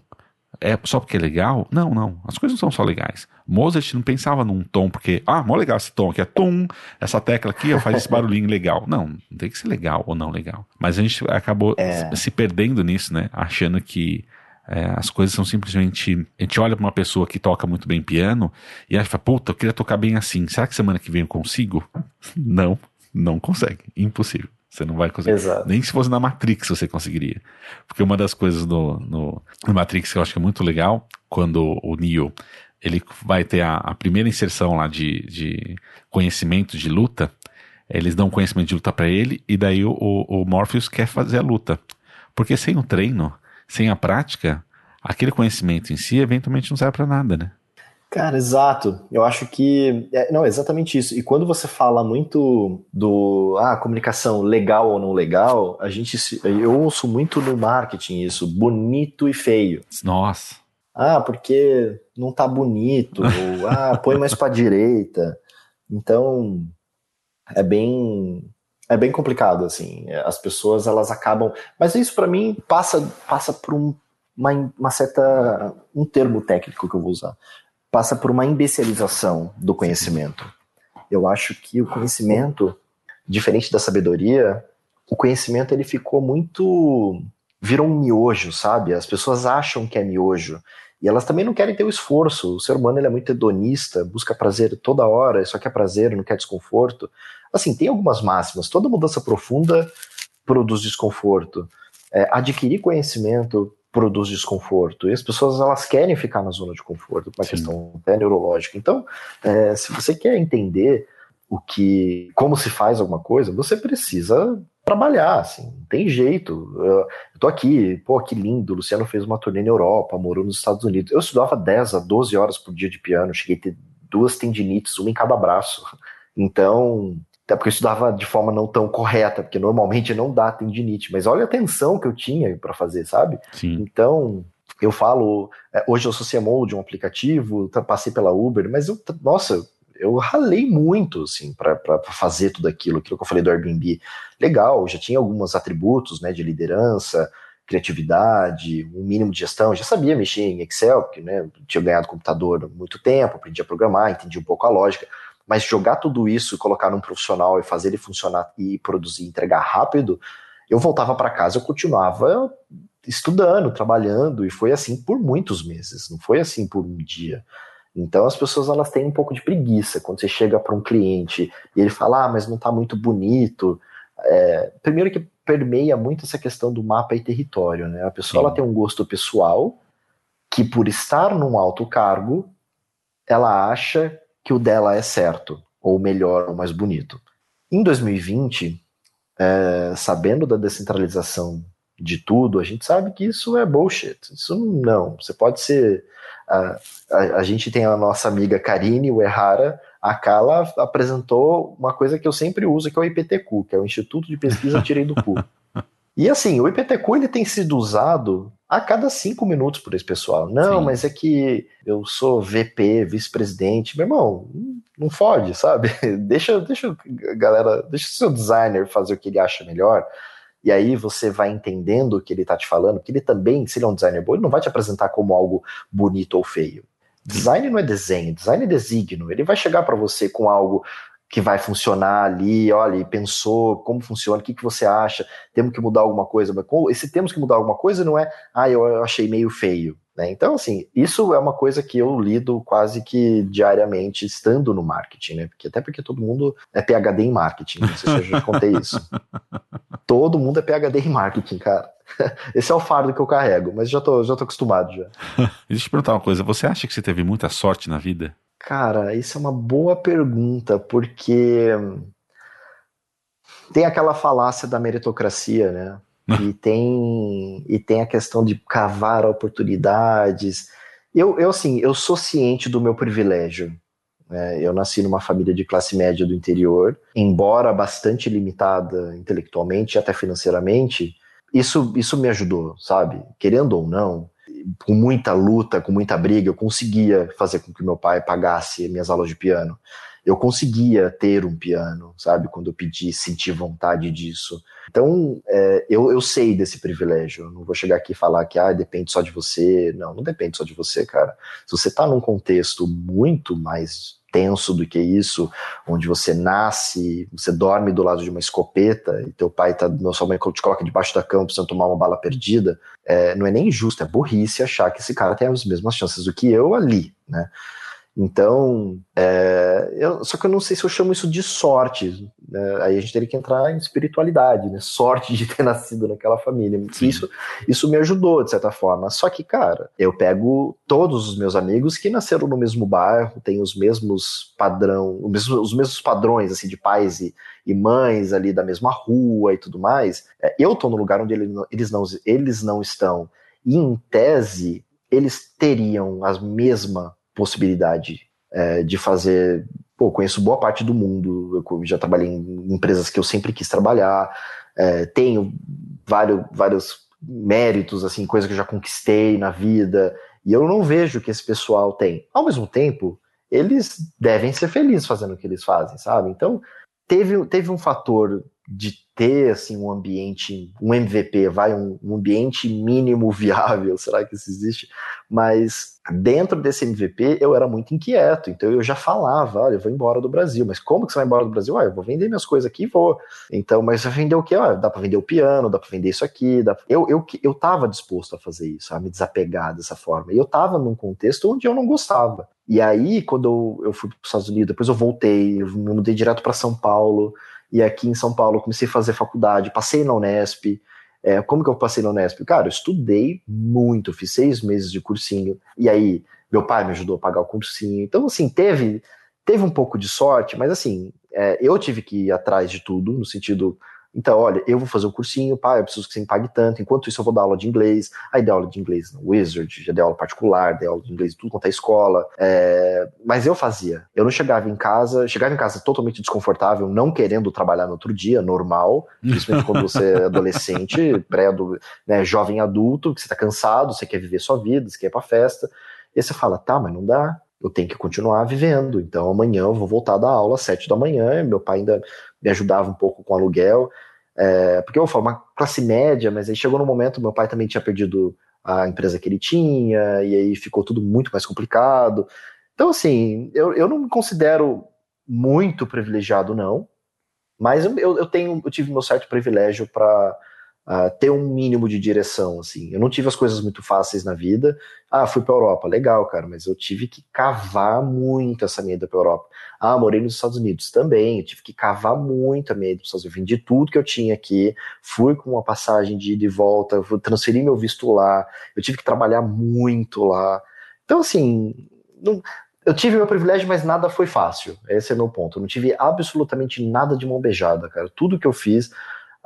É só porque é legal? Não, não. As coisas não são só legais. Mozart não pensava num tom porque, ah, mó legal esse tom aqui, é tom, essa tecla aqui faz esse barulhinho legal. Não, não tem que ser legal ou não legal. Mas a gente acabou é. se perdendo nisso, né? Achando que é, as coisas são simplesmente. A gente olha para uma pessoa que toca muito bem piano e acha, puta, eu queria tocar bem assim. Será que semana que vem eu consigo? *laughs* Não, não consegue. Impossível. Você não vai conseguir. Exato. Nem se fosse na Matrix você conseguiria. Porque uma das coisas no, no, no Matrix que eu acho que é muito legal, quando o Neo ele vai ter a, a primeira inserção lá de, de conhecimento de luta, eles dão conhecimento de luta para ele e daí o, o, Morpheus quer fazer a luta. Porque sem o treino, sem a prática, aquele conhecimento em si eventualmente não serve para nada, né? Cara, exato. Eu acho que. É, não, exatamente isso. E quando você fala muito do. Ah, comunicação legal ou não legal, a gente. Eu ouço muito no marketing isso, bonito e feio. Nossa. Ah, porque não tá bonito. ou, ah, põe mais pra direita. Então. É bem. É bem complicado, assim. As pessoas, elas acabam. Mas isso, para mim, passa, passa por um, uma, uma certa. Um termo técnico que eu vou usar passa por uma imbecilização do conhecimento. Eu acho que o conhecimento, diferente da sabedoria, o conhecimento ele ficou muito virou um miojo, sabe? As pessoas acham que é miojo e elas também não querem ter o esforço. O ser humano ele é muito hedonista, busca prazer toda hora, só quer prazer, não quer desconforto. Assim, tem algumas máximas. Toda mudança profunda produz desconforto. É, adquirir conhecimento produz desconforto. E as pessoas elas querem ficar na zona de conforto, uma Sim. questão até neurológica. Então, é, se você quer entender o que, como se faz alguma coisa, você precisa trabalhar, assim, não tem jeito. Eu, tô aqui, pô, que lindo, o Luciano fez uma turnê na Europa, morou nos Estados Unidos. Eu estudava 10 a 12 horas por dia de piano, cheguei a ter duas tendinites, uma em cada braço. Então, até porque eu estudava de forma não tão correta, porque normalmente não dá tendinite, mas olha a atenção que eu tinha para fazer, sabe? Sim. Então, eu falo, é, hoje eu sou CMO de um aplicativo, passei pela Uber, mas eu, nossa, eu ralei muito, assim, para fazer tudo aquilo, aquilo que eu falei do Airbnb. Legal, já tinha alguns atributos, né, de liderança, criatividade, um mínimo de gestão, já sabia mexer em Excel, porque, né, tinha ganhado computador há muito tempo, aprendi a programar, entendi um pouco a lógica, mas jogar tudo isso e colocar num profissional e fazer ele funcionar e produzir, entregar rápido, eu voltava para casa, eu continuava estudando, trabalhando, e foi assim por muitos meses, não foi assim por um dia. Então as pessoas elas têm um pouco de preguiça quando você chega para um cliente e ele fala, ah, mas não está muito bonito. É, primeiro que permeia muito essa questão do mapa e território, né? A pessoa ela tem um gosto pessoal que por estar num alto cargo, ela acha que o dela é certo, ou melhor, ou mais bonito. Em 2020, é, sabendo da descentralização de tudo, a gente sabe que isso é bullshit. Isso não. Você pode ser. A, a, a gente tem a nossa amiga Karine Uehara, a Kala apresentou uma coisa que eu sempre uso, que é o IPTQ, que é o Instituto de Pesquisa Tirei do Cu. *laughs* E assim, o IPTQ ele tem sido usado a cada cinco minutos por esse pessoal. Não, Sim. mas é que eu sou VP, vice-presidente. Meu irmão, não fode, sabe? *laughs* Deixa, deixa a galera, deixa o seu designer fazer o que ele acha melhor. E aí você vai entendendo o que ele está te falando, que ele também, se ele é um designer bom, ele não vai te apresentar como algo bonito ou feio. Design não é desenho, design é designo. Ele vai chegar para você com algo que vai funcionar ali, olha, pensou como funciona, o que, que você acha, temos que mudar alguma coisa, mas esse temos que mudar alguma coisa não é, ah, eu achei meio feio. Né? Então, assim, isso é uma coisa que eu lido quase que diariamente estando no marketing, né? Porque, até porque todo mundo é PHD em marketing, não sei se eu já contei isso. *laughs* todo mundo é PHD em marketing, cara. *laughs* Esse é o fardo que eu carrego, mas já tô, já tô acostumado já. *laughs* Deixa eu te perguntar uma coisa, você acha que você teve muita sorte na vida? Cara, isso é uma boa pergunta, porque tem aquela falácia da meritocracia, né? *laughs* e tem e tem a questão de cavar oportunidades. Eu, eu assim, eu sou ciente do meu privilégio. Né? Eu nasci numa família de classe média do interior, embora bastante limitada intelectualmente e até financeiramente. Isso, isso me ajudou, sabe? Querendo ou não, com muita luta, com muita briga, eu conseguia fazer com que meu pai pagasse minhas aulas de piano. Eu conseguia ter um piano, sabe? Quando eu pedi, senti vontade disso. Então, é, eu, eu sei desse privilégio. Eu não vou chegar aqui e falar que ah, depende só de você. Não, não depende só de você, cara. Se você está num contexto muito mais tenso do que isso, onde você nasce, você dorme do lado de uma escopeta e teu pai tá, sua mãe te coloca debaixo da cama precisando tomar uma bala perdida, é, não é nem justo, é burrice achar que esse cara tem as mesmas chances do que eu ali, né? Então, é, eu, só que eu não sei se eu chamo isso de sorte. Né? Aí a gente teria que entrar em espiritualidade, né? Sorte de ter *laughs* nascido naquela família. Isso, isso me ajudou, de certa forma. Só que, cara, eu pego todos os meus amigos que nasceram no mesmo bairro, têm os mesmos padrão, os mesmos, os mesmos padrões, assim, de pais e, e mães ali da mesma rua e tudo mais. É, eu tô no lugar onde eles não, eles não estão. E, em tese, eles teriam a mesma possibilidade é, de fazer. Pô, conheço boa parte do mundo, eu já trabalhei em empresas que eu sempre quis trabalhar, é, tenho vários, vários méritos, assim, coisas que eu já conquistei na vida, e eu não vejo que esse pessoal tem. Ao mesmo tempo, eles devem ser felizes fazendo o que eles fazem, sabe? Então, teve, teve um fator de ter assim um ambiente, um MVP, vai um, um, ambiente mínimo *laughs* viável, será que isso existe? Mas dentro desse MVP eu era muito inquieto, então eu já falava, olha, eu vou embora do Brasil, mas como que você vai embora do Brasil? Ah, eu vou vender minhas coisas aqui e vou. Então, mas vai vender o quê? Ah, dá para vender o piano, dá para vender isso aqui, dá... eu eu eu tava disposto a fazer isso, a me desapegar dessa forma. E eu tava num contexto onde eu não gostava. E aí, quando eu, eu fui para os Estados Unidos, depois eu voltei, eu me mudei direto para São Paulo. E aqui em São Paulo comecei a fazer faculdade, passei na Unesp. É, como que eu passei na Unesp? Cara, eu estudei muito, fiz seis meses de cursinho. E aí, meu pai me ajudou a pagar o cursinho. Então, assim, teve, teve um pouco de sorte, mas assim, é, eu tive que ir atrás de tudo, no sentido, então, olha, eu vou fazer o cursinho, pai, eu preciso que você me pague tanto, enquanto isso eu vou dar aula de inglês, aí dei aula de inglês no Wizard, já dei aula particular, dei aula de inglês tudo quanto é escola, é... mas eu fazia, eu não chegava em casa, chegava em casa totalmente desconfortável, não querendo trabalhar no outro dia, normal, *laughs* principalmente quando você é adolescente, pré né, jovem adulto, que você tá cansado, você quer viver sua vida, você quer ir pra festa, e você fala, tá, mas não dá, eu tenho que continuar vivendo. Então amanhã eu vou voltar da aula às sete da manhã. Meu pai ainda me ajudava um pouco com aluguel. É, porque eu falo, uma classe média, mas aí chegou no momento, meu pai também tinha perdido a empresa que ele tinha, e aí ficou tudo muito mais complicado. Então, assim, eu, eu não me considero muito privilegiado, não, mas eu, eu tenho, eu tive meu certo privilégio para uh, ter um mínimo de direção, assim. Eu não tive as coisas muito fáceis na vida. Ah, fui para Europa, legal, cara, mas eu tive que cavar muito essa minha ida para Europa. Ah, morei nos Estados Unidos também, eu tive que cavar muito a minha ida para os Estados Unidos. Vendi tudo que eu tinha aqui, fui com uma passagem de ida e volta, transferi meu visto lá, eu tive que trabalhar muito lá. Então, assim, não, eu tive meu privilégio, mas nada foi fácil. Esse é meu ponto. Eu não tive absolutamente nada de mão beijada, cara. Tudo que eu fiz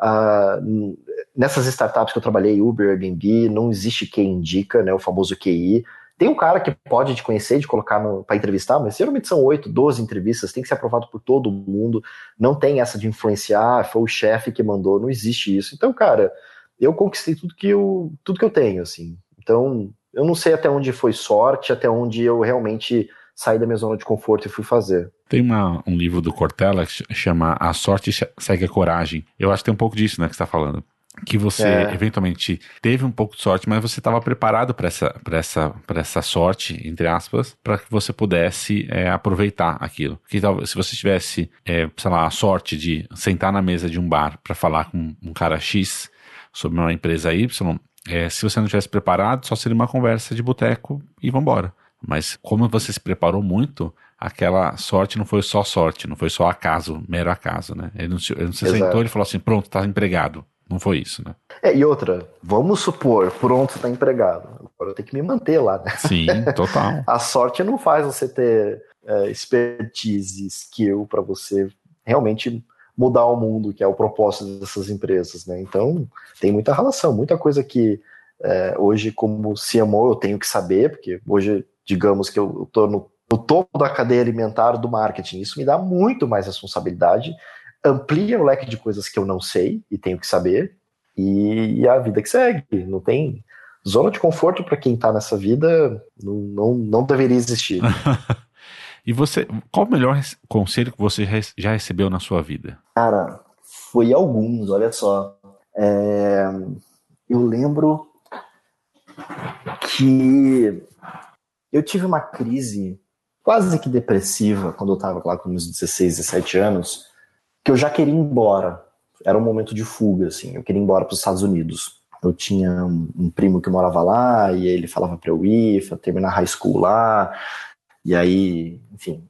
uh, nessas startups que eu trabalhei, Uber, Airbnb, não existe quem indica, né? O famoso QI. Tem um cara que pode te conhecer, de colocar para entrevistar, mas geralmente são 8, 12 entrevistas, tem que ser aprovado por todo mundo. Não tem essa de influenciar, foi o chefe que mandou, não existe isso. Então, cara, eu conquistei tudo que eu, tudo que eu tenho, assim. Então, eu não sei até onde foi sorte, até onde eu realmente saí da minha zona de conforto e fui fazer. Tem uma, um livro do Cortella que chama A Sorte Segue a Coragem. Eu acho que tem um pouco disso, né, que você está falando que você é. eventualmente teve um pouco de sorte, mas você estava preparado para essa, essa, essa sorte, entre aspas, para que você pudesse é, aproveitar aquilo. Que se você tivesse, é, sei lá, a sorte de sentar na mesa de um bar para falar com um cara X sobre uma empresa Y, é, se você não tivesse preparado, só seria uma conversa de boteco e vambora. Mas como você se preparou muito, aquela sorte não foi só sorte, não foi só acaso, mero acaso, né? Ele não se, ele não se sentou e falou assim, pronto, tá empregado. Não foi isso, né? É, e outra, vamos supor, pronto, tá empregado. Agora eu tenho que me manter lá, né? Sim, *laughs* total. A sorte não faz você ter é, expertise, skill para você realmente mudar o mundo, que é o propósito dessas empresas, né? Então, tem muita relação, muita coisa que é, hoje, como CMO, eu tenho que saber, porque hoje digamos que eu estou no, no topo da cadeia alimentar do marketing. Isso me dá muito mais responsabilidade, amplia o leque de coisas que eu não sei e tenho que saber, e, e a vida que segue. Não tem zona de conforto para quem está nessa vida, não, não, não deveria existir. *laughs* e você, qual o melhor conselho que você já recebeu na sua vida? Cara, foi alguns, olha só. É, eu lembro que eu tive uma crise quase que depressiva quando eu estava lá com meus 16, 17 anos, que eu já queria ir embora. Era um momento de fuga, assim. Eu queria ir embora para os Estados Unidos. Eu tinha um, um, primo que morava lá e ele falava para eu ir, terminar high school lá. E aí, enfim,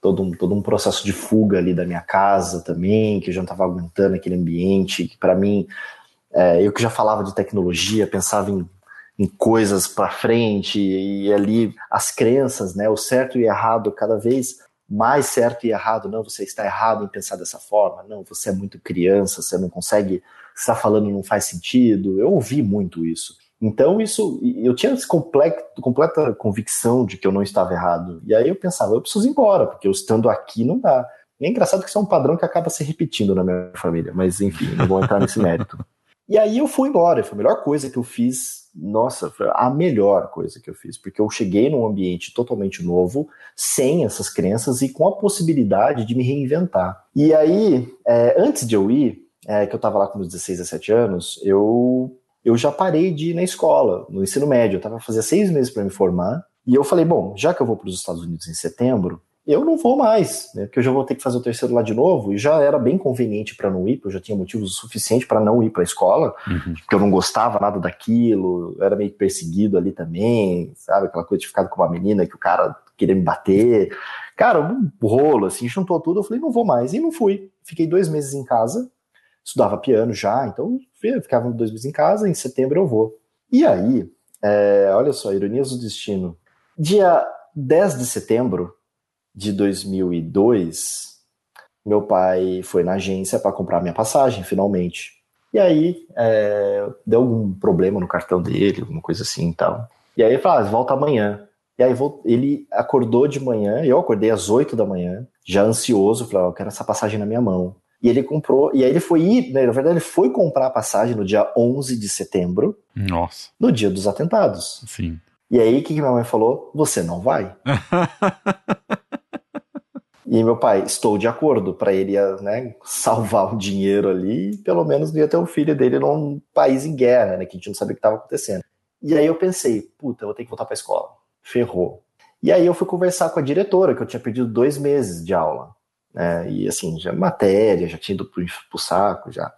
todo um, todo um processo de fuga ali da minha casa também, que eu já não estava aguentando aquele ambiente, que para mim, é, eu que já falava de tecnologia, pensava em em coisas para frente e ali as crenças, né, o certo e errado cada vez mais certo e errado, não, você está errado em pensar dessa forma, não, você é muito criança, você não consegue, você está falando não faz sentido. Eu ouvi muito isso. Então isso, eu tinha essa completa convicção de que eu não estava errado. E aí eu pensava, eu preciso ir embora, porque eu estando aqui não dá. E é engraçado que isso é um padrão que acaba se repetindo na minha família, mas enfim, não vou entrar nesse mérito. *laughs* E aí eu fui embora, foi a melhor coisa que eu fiz nossa, foi a melhor coisa que eu fiz, porque eu cheguei num ambiente totalmente novo, sem essas crenças e com a possibilidade de me reinventar. E aí, é, antes de eu ir, é, que eu estava lá com meus 16, 17 anos, eu, eu já parei de ir na escola, no ensino médio. Eu estava fazendo seis meses para me formar. E eu falei, bom, já que eu vou para os Estados Unidos em setembro, eu não vou mais, né? Porque eu já vou ter que fazer o terceiro lá de novo e já era bem conveniente para não ir, porque eu já tinha motivos suficientes para não ir para a escola, uhum. porque eu não gostava nada daquilo, era meio perseguido ali também, sabe? Aquela coisa de ficar com uma menina que o cara queria me bater. Cara, um rolo, assim, juntou tudo. Eu falei, não vou mais. E não fui. Fiquei dois meses em casa, estudava piano já, então ficava dois meses em casa, em setembro eu vou. E aí, é, olha só, ironias do destino. Dia 10 de setembro, de 2002, meu pai foi na agência para comprar minha passagem, finalmente. E aí, é, deu algum problema no cartão dele, alguma coisa assim e tal. E aí ele falou, ah, volta amanhã. E aí ele acordou de manhã, eu acordei às 8 da manhã, já ansioso, falei, ah, eu quero essa passagem na minha mão. E ele comprou, e aí ele foi ir, né, na verdade ele foi comprar a passagem no dia 11 de setembro. Nossa. No dia dos atentados. Sim. E aí o que, que minha mãe falou? Você não vai. *laughs* E meu pai, estou de acordo para ele né, salvar o dinheiro ali e pelo menos não ia ter o filho dele num país em guerra, né, que a gente não sabia o que estava acontecendo. E aí eu pensei, puta, eu vou ter que voltar para a escola. Ferrou. E aí eu fui conversar com a diretora, que eu tinha perdido dois meses de aula. Né, e assim, já matéria, já tinha ido pro, pro saco já.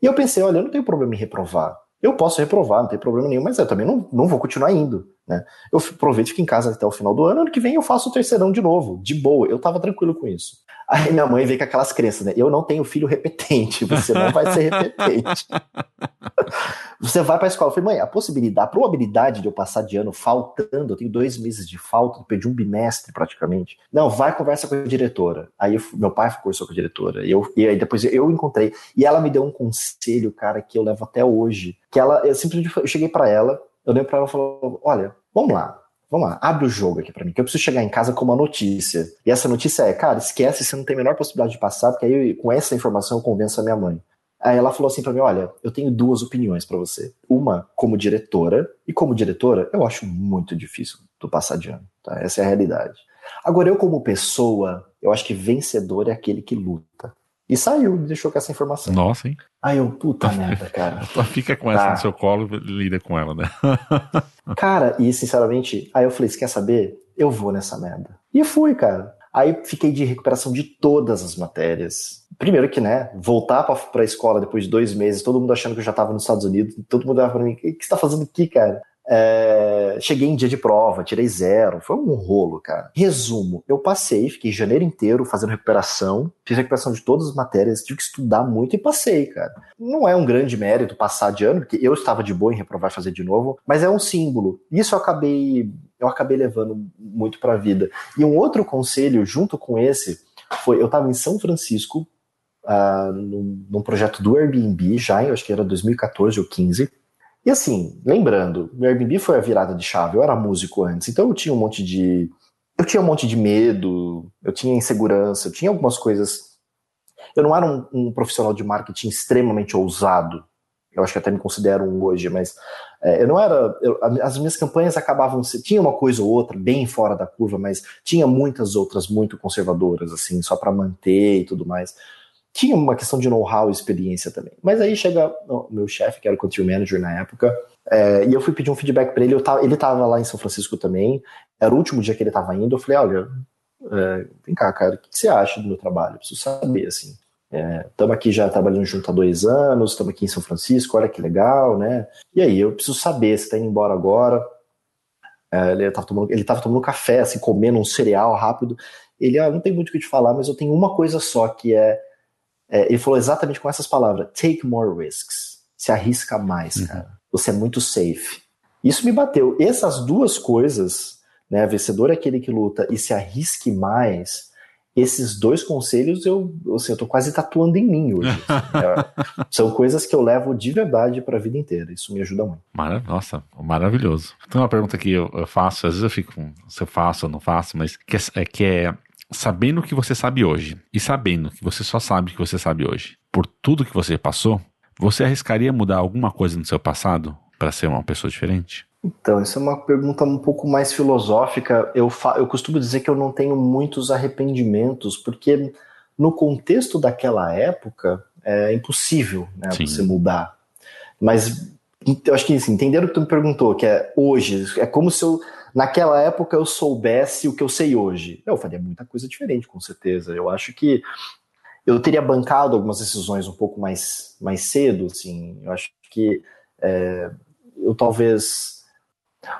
E eu pensei, olha, eu não tenho problema em reprovar. Eu posso reprovar, não tem problema nenhum, mas eu também não, não vou continuar indo. Né? Eu aproveito fico em casa até o final do ano, ano que vem eu faço o terceirão de novo, de boa. Eu tava tranquilo com isso. Aí minha mãe veio com aquelas crenças, né? Eu não tenho filho repetente, *laughs* você não vai ser repetente. *laughs* você vai pra escola. Eu falei, mãe, a possibilidade, a probabilidade de eu passar de ano faltando, eu tenho dois meses de falta, eu perdi um bimestre praticamente. Não, vai conversa com a diretora. Aí eu, meu pai conversou com a diretora. E, eu, e aí depois eu encontrei. E ela me deu um conselho, cara, que eu levo até hoje. Que ela, eu simplesmente eu cheguei para ela, eu dei para ela e falou: olha, vamos lá. Vamos lá, abre o jogo aqui para mim, que eu preciso chegar em casa com uma notícia. E essa notícia é, cara, esquece, você não tem a menor possibilidade de passar, porque aí com essa informação eu convenço a minha mãe. Aí ela falou assim para mim: olha, eu tenho duas opiniões para você. Uma como diretora, e como diretora, eu acho muito difícil tu passar de ano. Tá? Essa é a realidade. Agora, eu como pessoa, eu acho que vencedor é aquele que luta. E saiu, me deixou com essa informação. Nossa, hein? Aí eu, puta *laughs* merda, cara. *laughs* Fica com essa tá. no seu colo e lida com ela, né? *laughs* cara, e sinceramente, aí eu falei, você quer saber? Eu vou nessa merda. E fui, cara. Aí fiquei de recuperação de todas as matérias. Primeiro que, né, voltar pra, pra escola depois de dois meses, todo mundo achando que eu já tava nos Estados Unidos, todo mundo olhava pra mim, o que, você tá fazendo aqui, cara? É, cheguei em dia de prova, tirei zero, foi um rolo, cara. Resumo, eu passei, fiquei janeiro inteiro fazendo recuperação, fiz recuperação de todas as matérias, tive que estudar muito e passei, cara. Não é um grande mérito passar de ano, porque eu estava de boa em reprovar fazer de novo, mas é um símbolo. Isso eu acabei, eu acabei levando muito pra vida. E um outro conselho, junto com esse, foi, eu estava em São Francisco, uh, num, num projeto do Airbnb, já, eu acho que era 2014 ou 15, e assim, lembrando, meu Airbnb foi a virada de chave. Eu era músico antes, então eu tinha um monte de. Eu tinha um monte de medo, eu tinha insegurança, eu tinha algumas coisas. Eu não era um, um profissional de marketing extremamente ousado. Eu acho que até me considero um hoje, mas eu não era. Eu, as minhas campanhas acabavam. Tinha uma coisa ou outra bem fora da curva, mas tinha muitas outras muito conservadoras, assim, só para manter e tudo mais tinha uma questão de know-how e experiência também. Mas aí chega o meu chefe, que era o country manager na época, é, e eu fui pedir um feedback para ele. Tava, ele estava lá em São Francisco também, era o último dia que ele estava indo. Eu falei: olha, é, vem cá, cara, o que você acha do meu trabalho? Eu preciso saber, assim. Estamos é, aqui já trabalhando junto há dois anos, estamos aqui em São Francisco, olha que legal, né? E aí, eu preciso saber se está indo embora agora. É, ele estava tomando, ele tomando café, assim, comendo um cereal rápido. Ele, ah, não tem muito o que te falar, mas eu tenho uma coisa só, que é é, ele falou exatamente com essas palavras: take more risks. Se arrisca mais, uhum. cara. Você é muito safe. Isso me bateu. Essas duas coisas, né, vencedor é aquele que luta e se arrisque mais, esses dois conselhos eu, assim, eu tô quase tatuando em mim hoje. é, *laughs* são coisas que eu levo de verdade para a vida inteira. Isso me ajuda muito. Marav Nossa, maravilhoso. Tem uma pergunta que eu, eu, faço, às vezes eu fico, se eu faço ou não faço, mas que é, é que é sabendo o que você sabe hoje e sabendo que você só sabe o que você sabe hoje, por tudo que você passou, você arriscaria mudar alguma coisa no seu passado para ser uma pessoa diferente? Então, isso é uma pergunta um pouco mais filosófica. Eu, eu costumo dizer que eu não tenho muitos arrependimentos, porque no contexto daquela época é impossível né, você mudar. Mas eu acho que assim, entendendo o que tu me perguntou, que é hoje, é como se eu naquela época eu soubesse o que eu sei hoje. Eu faria muita coisa diferente, com certeza. Eu acho que eu teria bancado algumas decisões um pouco mais, mais cedo, assim. Eu acho que é, eu talvez.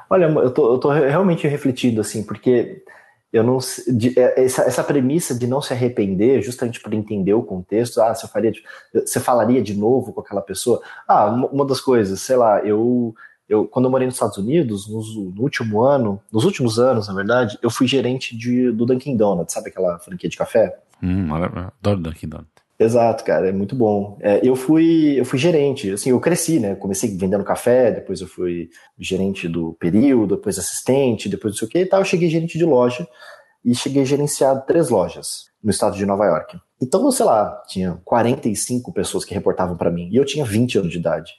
Olha, eu tô, eu tô realmente refletido, assim, porque eu não de, é, essa, essa premissa de não se arrepender, justamente para entender o contexto, ah, você faria, você falaria de novo com aquela pessoa? Ah, uma das coisas, sei lá, eu eu, quando eu morei nos Estados Unidos, no, no, último ano, nos últimos anos, na verdade, eu fui gerente de, do Dunkin' Donuts, sabe aquela franquia de café? Hum, adoro Dunkin' Donuts. Exato, cara, é muito bom. É, eu fui eu fui gerente, assim, eu cresci, né? Comecei vendendo café, depois eu fui gerente do período, depois assistente, depois não sei o que e tal. Eu cheguei gerente de loja e cheguei a gerenciar três lojas no estado de Nova York. Então, sei lá, tinha 45 pessoas que reportavam para mim e eu tinha 20 anos de idade.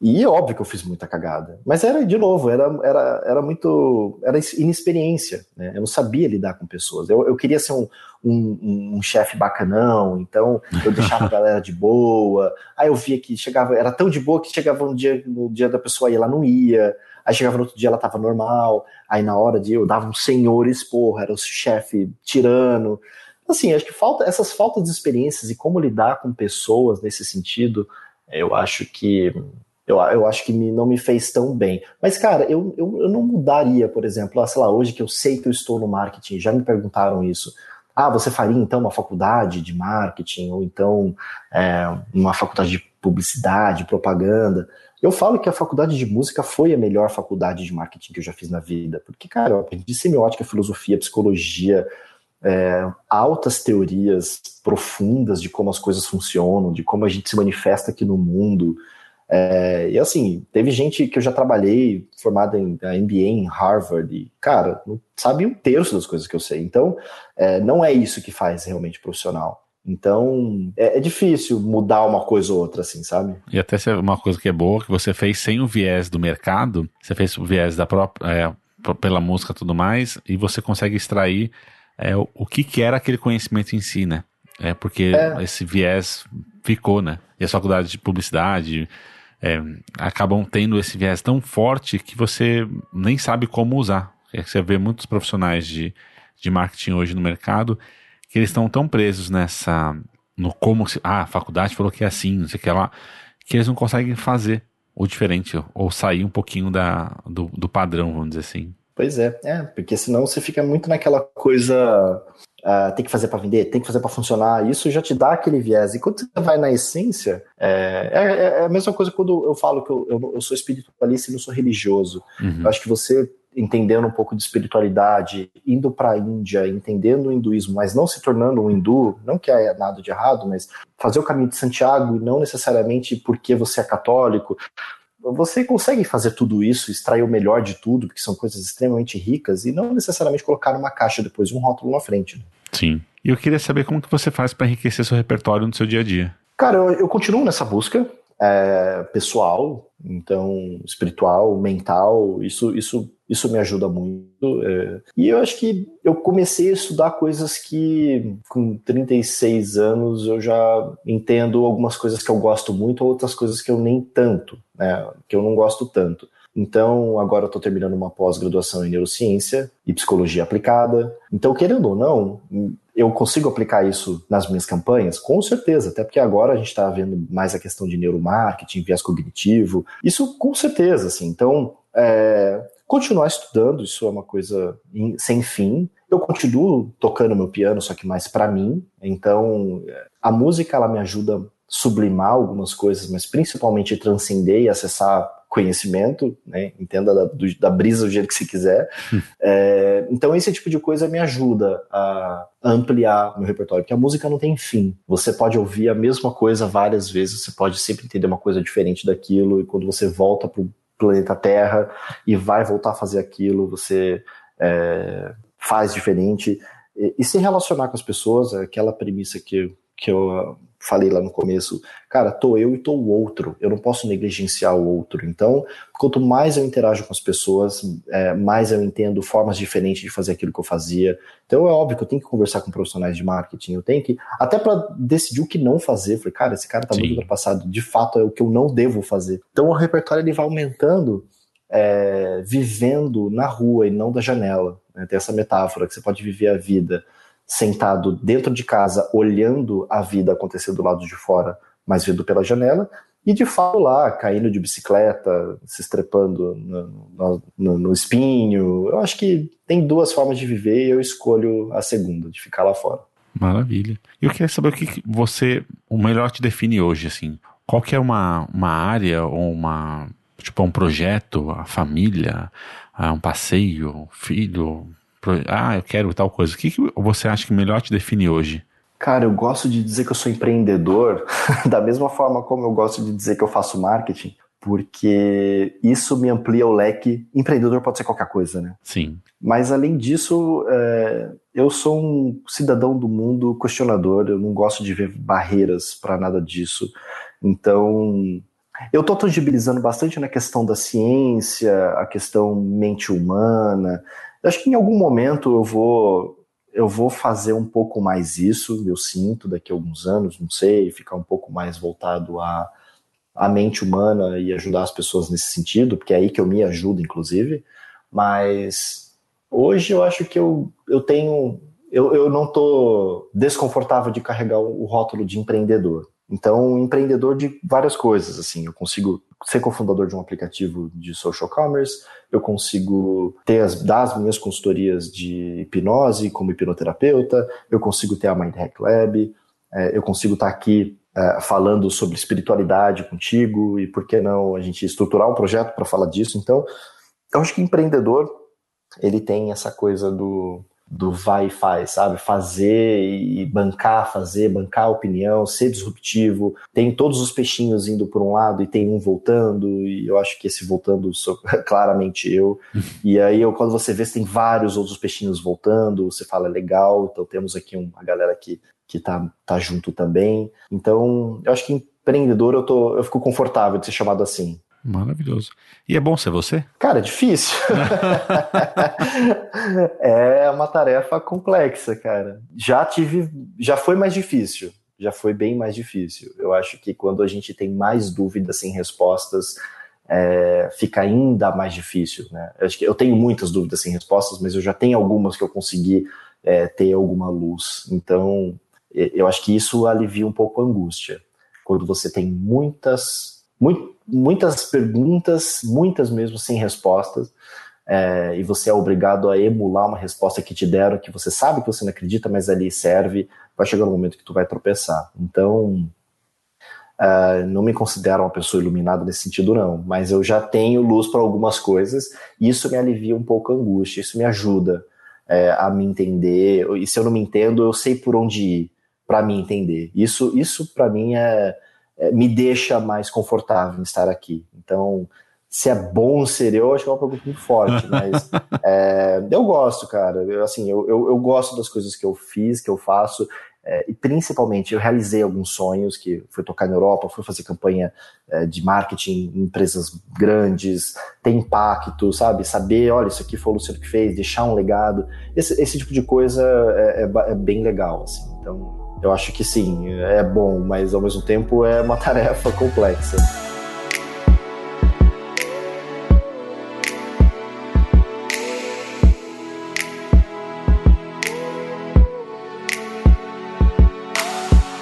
E óbvio que eu fiz muita cagada. Mas era, de novo, era, era, era muito. Era inexperiência. Né? Eu não sabia lidar com pessoas. Eu, eu queria ser um, um, um chefe bacanão, então eu deixava a *laughs* galera de boa. Aí eu via que chegava, era tão de boa que chegava um dia, no dia da pessoa e ela não ia. Aí chegava no outro dia ela tava normal. Aí na hora de eu dava um senhor expor, era o chefe tirano. assim, acho que falta essas faltas de experiências e como lidar com pessoas nesse sentido, eu acho que eu, eu acho que me, não me fez tão bem. Mas, cara, eu, eu, eu não mudaria, por exemplo, ah, sei lá, hoje que eu sei que eu estou no marketing, já me perguntaram isso. Ah, você faria então uma faculdade de marketing, ou então é, uma faculdade de publicidade, propaganda. Eu falo que a faculdade de música foi a melhor faculdade de marketing que eu já fiz na vida, porque, cara, eu aprendi semiótica, filosofia, psicologia, é, altas teorias profundas de como as coisas funcionam, de como a gente se manifesta aqui no mundo. É, e assim, teve gente que eu já trabalhei, formada em MBA em Harvard, e, cara, não sabe um terço das coisas que eu sei. Então, é, não é isso que faz realmente profissional. Então, é, é, difícil mudar uma coisa ou outra, assim, sabe? E até uma coisa que é boa, que você fez sem o viés do mercado, você fez o viés da própria, é, pela música e tudo mais, e você consegue extrair é, o, o que, que era aquele conhecimento em si, né? É porque é. esse viés ficou, né? E as faculdades de publicidade é, acabam tendo esse viés tão forte que você nem sabe como usar. É você vê muitos profissionais de, de marketing hoje no mercado que eles estão tão presos nessa. no como se. Ah, a faculdade falou que é assim, não sei o que lá, que eles não conseguem fazer o diferente, ou sair um pouquinho da, do, do padrão, vamos dizer assim. Pois é, é, porque senão você fica muito naquela coisa. Uh, tem que fazer para vender, tem que fazer para funcionar, isso já te dá aquele viés. E quando você vai na essência, é, é, é a mesma coisa quando eu falo que eu, eu, eu sou espiritualista e não sou religioso. Uhum. Eu acho que você entendendo um pouco de espiritualidade, indo para a Índia, entendendo o hinduísmo, mas não se tornando um hindu, não que é nada de errado, mas fazer o caminho de Santiago e não necessariamente porque você é católico. Você consegue fazer tudo isso, extrair o melhor de tudo, porque são coisas extremamente ricas, e não necessariamente colocar numa caixa depois um rótulo na frente. Né? Sim. E eu queria saber como que você faz para enriquecer seu repertório no seu dia a dia. Cara, eu, eu continuo nessa busca é, pessoal, então espiritual, mental, isso, isso, isso me ajuda muito. É. E eu acho que eu comecei a estudar coisas que com 36 anos eu já entendo algumas coisas que eu gosto muito, outras coisas que eu nem tanto, né, que eu não gosto tanto. Então, agora estou terminando uma pós-graduação em neurociência e psicologia aplicada. Então, querendo ou não, eu consigo aplicar isso nas minhas campanhas? Com certeza, até porque agora a gente está vendo mais a questão de neuromarketing, viés cognitivo. Isso com certeza, assim. Então, é, continuar estudando, isso é uma coisa sem fim. Eu continuo tocando meu piano, só que mais para mim. Então, a música ela me ajuda a sublimar algumas coisas, mas principalmente transcender e acessar conhecimento, né? entenda da, do, da, brisa do jeito que se quiser. é, então esse tipo de coisa me ajuda a ampliar meu repertório, porque a música não tem fim. Você pode ouvir a mesma coisa várias vezes, você pode sempre entender uma coisa diferente daquilo, e quando você volta para o planeta Terra e vai voltar a fazer aquilo, você é, faz diferente. E, e se relacionar com as pessoas, é aquela premissa que, que eu falei lá no começo, cara, tô eu e tô o outro, eu não posso negligenciar o outro. Então, quanto mais eu interajo com as pessoas, é, mais eu entendo formas diferentes de fazer aquilo que eu fazia. Então, é óbvio que eu tenho que conversar com profissionais de marketing, eu tenho que, até para decidir o que não fazer. Falei, cara, esse cara tá Sim. muito ultrapassado, de fato é o que eu não devo fazer. Então, o repertório ele vai aumentando. É, vivendo na rua e não da janela. Né? Tem essa metáfora que você pode viver a vida sentado dentro de casa, olhando a vida acontecer do lado de fora, mas vendo pela janela, e de fato lá, caindo de bicicleta, se estrepando no, no, no, espinho. Eu acho que tem duas formas de viver e eu escolho a segunda, de ficar lá fora. Maravilha. E eu queria saber o que você, o melhor te define hoje, assim. Qual que é uma, uma área ou uma, tipo, um projeto, a família, um passeio, um filho, ah, eu quero tal coisa. O que, que você acha que melhor te define hoje? Cara, eu gosto de dizer que eu sou empreendedor, *laughs* da mesma forma como eu gosto de dizer que eu faço marketing, porque isso me amplia o leque. Empreendedor pode ser qualquer coisa, né? Sim. Mas além disso, é, eu sou um cidadão do mundo questionador, eu não gosto de ver barreiras para nada disso. Então, eu estou tangibilizando bastante na questão da ciência, a questão mente humana. Eu acho que em algum momento eu vou eu vou fazer um pouco mais isso, eu sinto daqui a alguns anos, não sei, ficar um pouco mais voltado à, à mente humana e ajudar as pessoas nesse sentido, porque é aí que eu me ajudo, inclusive. Mas hoje eu acho que eu, eu tenho eu, eu não tô desconfortável de carregar o rótulo de empreendedor. Então, empreendedor de várias coisas, assim, eu consigo ser cofundador de um aplicativo de social commerce, eu consigo ter as, dar as minhas consultorias de hipnose como hipnoterapeuta, eu consigo ter a Mind Hack Lab, é, eu consigo estar aqui é, falando sobre espiritualidade contigo e por que não a gente estruturar um projeto para falar disso. Então, eu acho que empreendedor ele tem essa coisa do do vai e faz, sabe? Fazer e bancar, fazer, bancar a opinião, ser disruptivo. Tem todos os peixinhos indo por um lado e tem um voltando, e eu acho que esse voltando sou *laughs* claramente eu. *laughs* e aí, eu, quando você vê, tem vários outros peixinhos voltando, você fala, é legal, então temos aqui uma galera que, que tá, tá junto também. Então, eu acho que empreendedor eu, tô, eu fico confortável de ser chamado assim. Maravilhoso. E é bom ser você? Cara, é difícil. *laughs* é uma tarefa complexa, cara. Já tive, já foi mais difícil. Já foi bem mais difícil. Eu acho que quando a gente tem mais dúvidas sem respostas, é, fica ainda mais difícil, né? Eu acho que eu tenho muitas dúvidas sem respostas, mas eu já tenho algumas que eu consegui é, ter alguma luz. Então, eu acho que isso alivia um pouco a angústia. Quando você tem muitas, muito, muitas perguntas, muitas mesmo sem respostas, é, e você é obrigado a emular uma resposta que te deram, que você sabe que você não acredita, mas ali serve, vai chegar um momento que tu vai tropeçar. Então, uh, não me considero uma pessoa iluminada nesse sentido, não, mas eu já tenho luz para algumas coisas, e isso me alivia um pouco a angústia, isso me ajuda é, a me entender, e se eu não me entendo, eu sei por onde ir para me entender. Isso, isso para mim é é, me deixa mais confortável em estar aqui. Então, se é bom ser eu, acho que é uma pergunta muito forte, mas *laughs* é, eu gosto, cara. Eu, assim, eu, eu, eu, gosto das coisas que eu fiz, que eu faço, é, e principalmente eu realizei alguns sonhos, que fui tocar na Europa, fui fazer campanha é, de marketing em empresas grandes, ter impacto, sabe? Saber, olha, isso aqui foi o Luciano que fez, deixar um legado. Esse, esse tipo de coisa é, é, é bem legal, assim. Então, eu acho que sim, é bom, mas ao mesmo tempo é uma *laughs* tarefa complexa.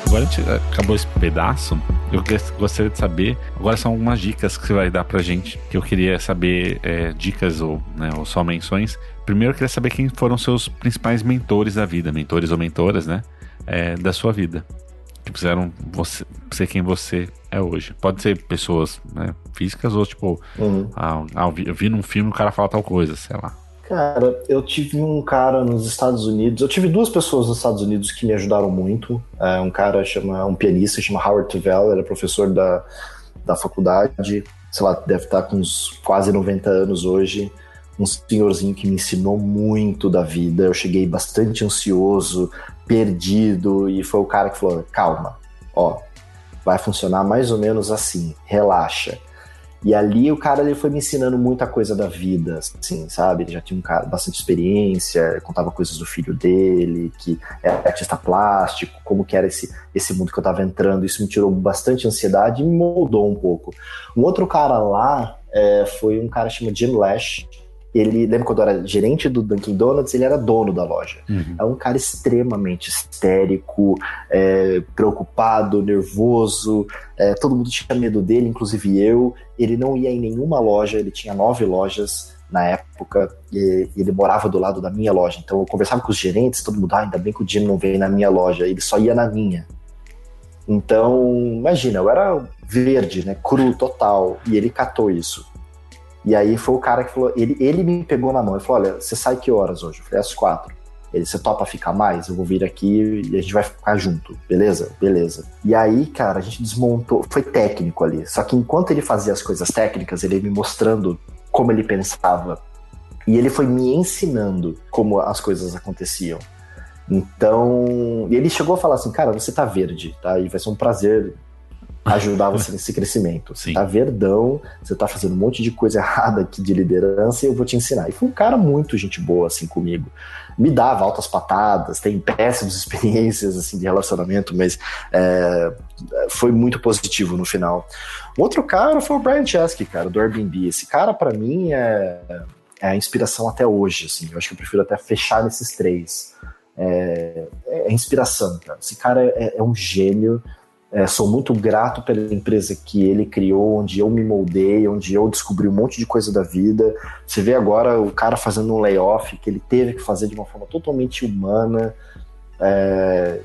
Agora a gente acabou esse pedaço. Eu gostaria de saber. Agora são algumas dicas que você vai dar pra gente. Que eu queria saber é, dicas ou, né, ou só menções. Primeiro eu queria saber quem foram seus principais mentores da vida, mentores ou mentoras, né? É, da sua vida. Que fizeram você ser quem você é hoje. Pode ser pessoas né, físicas ou tipo, uhum. ah, ah, eu vi num filme o cara fala tal coisa, sei lá. Cara, eu tive um cara nos Estados Unidos, eu tive duas pessoas nos Estados Unidos que me ajudaram muito. É, um cara chama, um pianista chama Howard Tuvell, ele é professor da, da faculdade, sei lá, deve estar com uns quase 90 anos hoje. Um senhorzinho que me ensinou muito da vida. Eu cheguei bastante ansioso, perdido, e foi o cara que falou: calma, ó, vai funcionar mais ou menos assim, relaxa. E ali o cara ele foi me ensinando muita coisa da vida, assim, sabe? Ele já tinha um cara bastante experiência, contava coisas do filho dele, que era artista plástico, como que era esse, esse mundo que eu tava entrando. Isso me tirou bastante ansiedade e me moldou um pouco. Um outro cara lá é, foi um cara chamado Jim Lash, ele, lembra quando eu era gerente do Dunkin' Donuts, ele era dono da loja. Uhum. É um cara extremamente histérico, é, preocupado, nervoso, é, todo mundo tinha medo dele, inclusive eu. Ele não ia em nenhuma loja, ele tinha nove lojas na época, e ele morava do lado da minha loja. Então eu conversava com os gerentes, todo mundo, ah, ainda bem que o Jim não veio na minha loja, ele só ia na minha. Então, imagina, eu era verde, né, cru total, e ele catou isso. E aí foi o cara que falou, ele, ele me pegou na mão e falou: olha, você sai que horas hoje? Eu falei, às quatro. Ele, você topa ficar mais? Eu vou vir aqui e a gente vai ficar junto, beleza? Beleza. E aí, cara, a gente desmontou, foi técnico ali. Só que enquanto ele fazia as coisas técnicas, ele me mostrando como ele pensava. E ele foi me ensinando como as coisas aconteciam. Então, ele chegou a falar assim, cara, você tá verde, tá? E vai ser um prazer ajudar você *laughs* nesse crescimento. Você Sim. tá verdão, você tá fazendo um monte de coisa *laughs* errada aqui de liderança e eu vou te ensinar. E foi um cara muito gente boa, assim, comigo. Me dava altas patadas, tem péssimas *laughs* experiências, assim, de relacionamento, mas é, foi muito positivo no final. Outro cara foi o Brian Chesky, cara, do Airbnb. Esse cara, para mim, é, é a inspiração até hoje, assim. Eu acho que eu prefiro até fechar nesses três. é, é inspiração, cara. Esse cara é, é um gênio. É, sou muito grato pela empresa que ele criou, onde eu me moldei, onde eu descobri um monte de coisa da vida. Você vê agora o cara fazendo um layoff que ele teve que fazer de uma forma totalmente humana. É,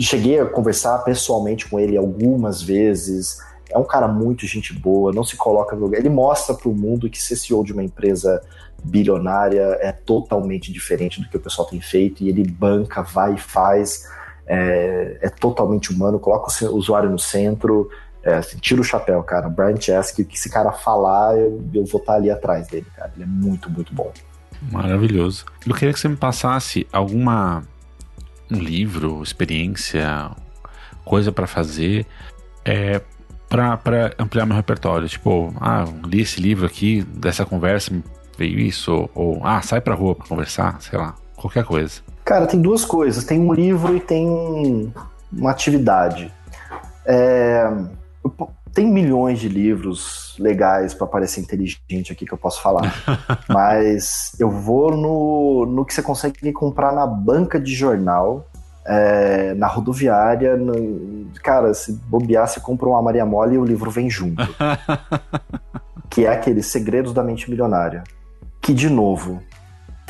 cheguei a conversar pessoalmente com ele algumas vezes. É um cara muito gente boa, não se coloca no lugar. Ele mostra para o mundo que ser CEO de uma empresa bilionária é totalmente diferente do que o pessoal tem feito e ele banca, vai e faz é, é totalmente humano, coloca o usuário no centro, é, assim, tira o chapéu, cara. O Brian Chesky, que esse cara falar, eu, eu vou estar ali atrás dele, cara. Ele é muito, muito bom. Maravilhoso. Eu queria que você me passasse alguma um livro, experiência, coisa para fazer é, para ampliar meu repertório. Tipo, ah, li esse livro aqui, dessa conversa, veio isso, ou, ou ah, sai pra rua pra conversar, sei lá, qualquer coisa. Cara, tem duas coisas. Tem um livro e tem uma atividade. É, tem milhões de livros legais para parecer inteligente aqui que eu posso falar. *laughs* Mas eu vou no, no que você consegue comprar na banca de jornal, é, na rodoviária. No, cara, se bobear, você compra uma Maria Mole e o livro vem junto. *laughs* que é aquele Segredos da Mente Milionária. Que, de novo,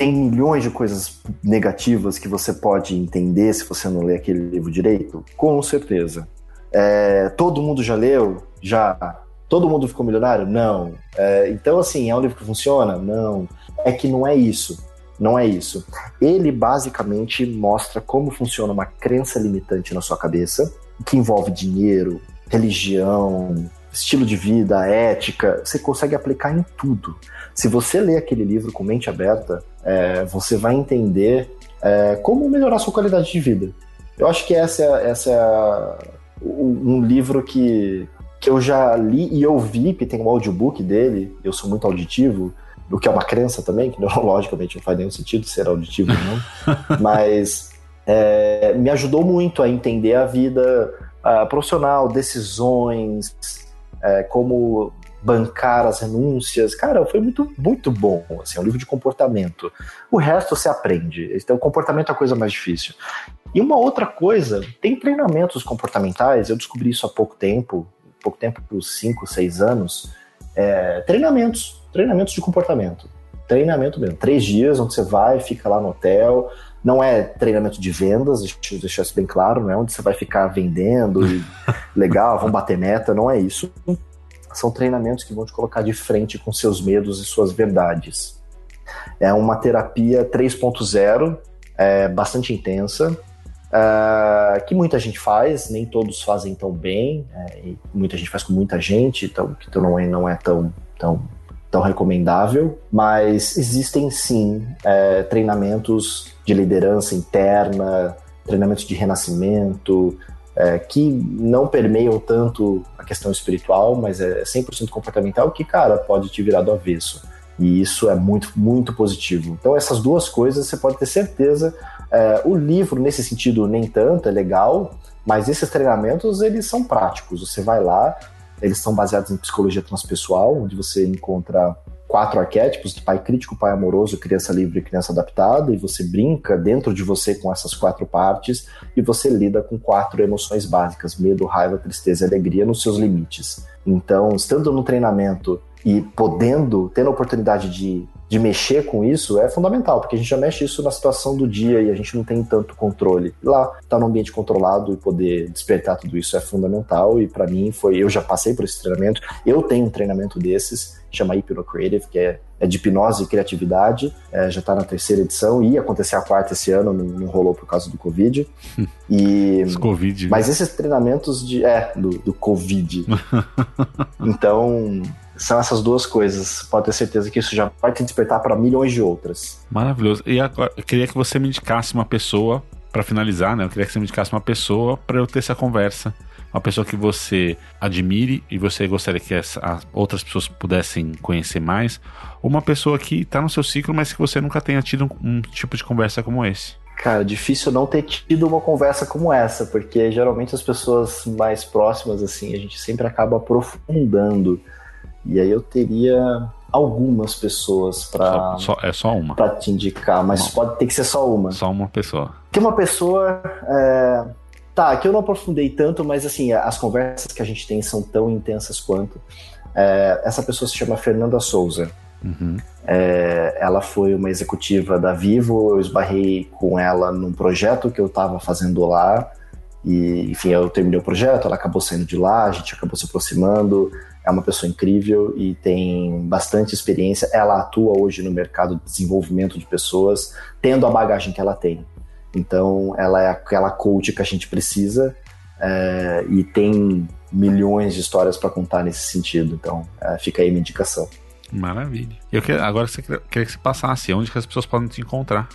tem milhões de coisas negativas que você pode entender se você não ler aquele livro direito? Com certeza. É, todo mundo já leu? Já. Todo mundo ficou milionário? Não. É, então, assim, é um livro que funciona? Não. É que não é isso. Não é isso. Ele basicamente mostra como funciona uma crença limitante na sua cabeça, que envolve dinheiro, religião, estilo de vida, ética. Você consegue aplicar em tudo. Se você ler aquele livro com mente aberta, é, você vai entender é, como melhorar sua qualidade de vida. Eu acho que essa é, essa é um livro que, que eu já li e ouvi, que tem um audiobook dele, eu sou muito auditivo, o que é uma crença também, que *laughs* logicamente não faz nenhum sentido ser auditivo, não, *laughs* mas é, me ajudou muito a entender a vida a profissional, decisões, é, como bancar as renúncias. Cara, foi muito, muito bom. Assim, é um livro de comportamento. O resto você aprende. Então, o comportamento é a coisa mais difícil. E uma outra coisa, tem treinamentos comportamentais, eu descobri isso há pouco tempo, pouco tempo, por 5, 6 anos. É, treinamentos, treinamentos de comportamento. Treinamento mesmo. Três dias onde você vai, fica lá no hotel. Não é treinamento de vendas, deixa eu deixar isso bem claro, não é onde você vai ficar vendendo e *laughs* legal, vamos bater meta, não é isso são treinamentos que vão te colocar de frente com seus medos e suas verdades. É uma terapia 3.0, é, bastante intensa, é, que muita gente faz, nem todos fazem tão bem, é, muita gente faz com muita gente, então, que não é, não é tão, tão, tão recomendável, mas existem sim é, treinamentos de liderança interna, treinamentos de renascimento, é, que não permeiam tanto a questão espiritual, mas é 100% comportamental, que, cara, pode te virar do avesso. E isso é muito, muito positivo. Então, essas duas coisas você pode ter certeza. É, o livro, nesse sentido, nem tanto, é legal, mas esses treinamentos, eles são práticos. Você vai lá, eles são baseados em psicologia transpessoal, onde você encontra quatro arquétipos pai crítico, pai amoroso, criança livre criança adaptada, e você brinca dentro de você com essas quatro partes e você lida com quatro emoções básicas: medo, raiva, tristeza e alegria nos seus limites. Então, estando no treinamento e podendo, tendo a oportunidade de de mexer com isso é fundamental, porque a gente já mexe isso na situação do dia e a gente não tem tanto controle. Lá, estar tá no ambiente controlado e poder despertar tudo isso é fundamental e para mim foi, eu já passei por esse treinamento, eu tenho um treinamento desses, chama Hypno Creative, que é, é de hipnose e criatividade, é, já está na terceira edição, ia acontecer a quarta esse ano, não, não rolou por causa do Covid. *laughs* E, COVID. Mas esses treinamentos de, é, do, do Covid. *laughs* então, são essas duas coisas. Pode ter certeza que isso já vai te despertar para milhões de outras. Maravilhoso. E agora, eu queria que você me indicasse uma pessoa, para finalizar, né? Eu queria que você me indicasse uma pessoa para eu ter essa conversa. Uma pessoa que você admire e você gostaria que essa, outras pessoas pudessem conhecer mais. Ou uma pessoa que está no seu ciclo, mas que você nunca tenha tido um, um tipo de conversa como esse. Cara, difícil não ter tido uma conversa como essa, porque geralmente as pessoas mais próximas, assim, a gente sempre acaba aprofundando e aí eu teria. algumas pessoas para é só uma para te indicar, mas uma. pode ter que ser só uma. Só uma pessoa. Tem uma pessoa é, tá que eu não aprofundei tanto, mas assim as conversas que a gente tem são tão intensas quanto. É, essa pessoa se chama Fernanda Souza. Uhum. É, ela foi uma executiva da Vivo, eu esbarrei com ela num projeto que eu estava fazendo lá. E, enfim, eu terminei o projeto, ela acabou saindo de lá, a gente acabou se aproximando. É uma pessoa incrível e tem bastante experiência. Ela atua hoje no mercado de desenvolvimento de pessoas, tendo a bagagem que ela tem. Então, ela é aquela coach que a gente precisa é, e tem milhões de histórias para contar nesse sentido. Então, é, fica aí minha indicação. Maravilha. Eu queria, agora queria que você passasse onde que as pessoas podem te encontrar.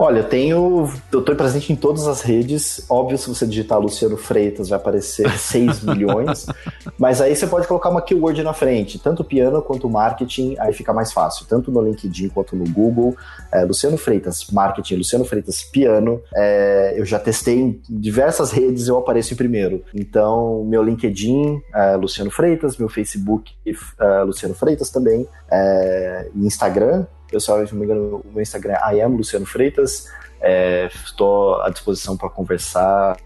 Olha, eu tenho. Eu tô presente em todas as redes. Óbvio, se você digitar Luciano Freitas, vai aparecer *laughs* 6 milhões. Mas aí você pode colocar uma keyword na frente, tanto piano quanto marketing, aí fica mais fácil. Tanto no LinkedIn quanto no Google. É, Luciano Freitas, marketing, Luciano Freitas, piano. É, eu já testei em diversas redes, eu apareço em primeiro. Então, meu LinkedIn, é, Luciano Freitas, meu Facebook, é, Luciano Freitas também. É, Instagram, Pessoal, se não me engano, o meu Instagram é I am Luciano Freitas. É, estou à disposição para conversar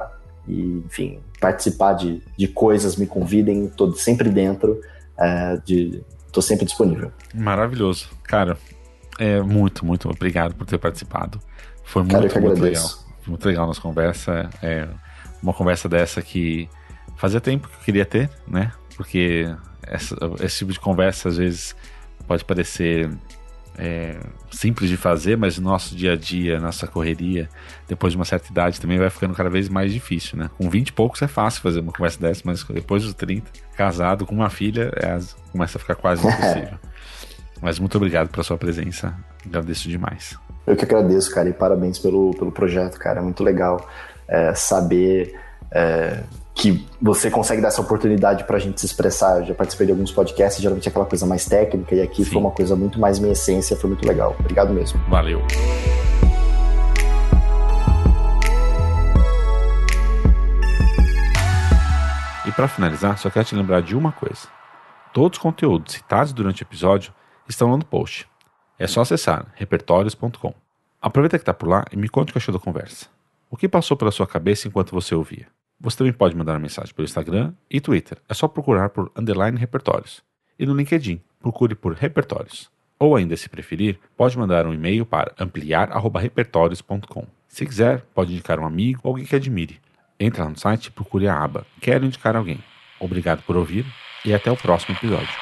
e, enfim, participar de, de coisas, me convidem, estou sempre dentro, é, de, estou sempre disponível. Maravilhoso. Cara, é, muito, muito obrigado por ter participado. Foi muito, Cara, muito legal. Muito legal nossa conversa. É uma conversa dessa que fazia tempo que eu queria ter, né? Porque essa, esse tipo de conversa às vezes pode parecer é, simples de fazer, mas no nosso dia a dia, nossa correria, depois de uma certa idade também vai ficando cada vez mais difícil, né? Com 20 e poucos é fácil fazer uma conversa dessa, mas depois dos 30, casado com uma filha, é, começa a ficar quase impossível. *laughs* mas muito obrigado pela sua presença, agradeço demais. Eu que agradeço, cara, e parabéns pelo, pelo projeto, cara, é muito legal é, saber é, que você consegue dar essa oportunidade para a gente se expressar. Eu já participei de alguns podcasts, geralmente é aquela coisa mais técnica, e aqui Sim. foi uma coisa muito mais minha essência, foi muito legal. Obrigado mesmo. Valeu. E para finalizar, só quero te lembrar de uma coisa. Todos os conteúdos citados durante o episódio estão lá no post. É só acessar repertórios.com. Aproveita que está por lá e me conte o que achou da conversa. O que passou pela sua cabeça enquanto você ouvia? Você também pode mandar uma mensagem pelo Instagram e Twitter. É só procurar por underline repertórios. E no LinkedIn, procure por repertórios. Ou ainda, se preferir, pode mandar um e-mail para ampliar.repertórios.com. Se quiser, pode indicar um amigo ou alguém que admire. Entre lá no site e procure a aba Quero indicar alguém. Obrigado por ouvir e até o próximo episódio.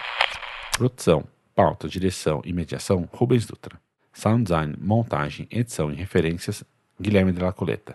Produção, pauta, direção e mediação Rubens Dutra. Sound design, montagem, edição e referências Guilherme de la Coleta.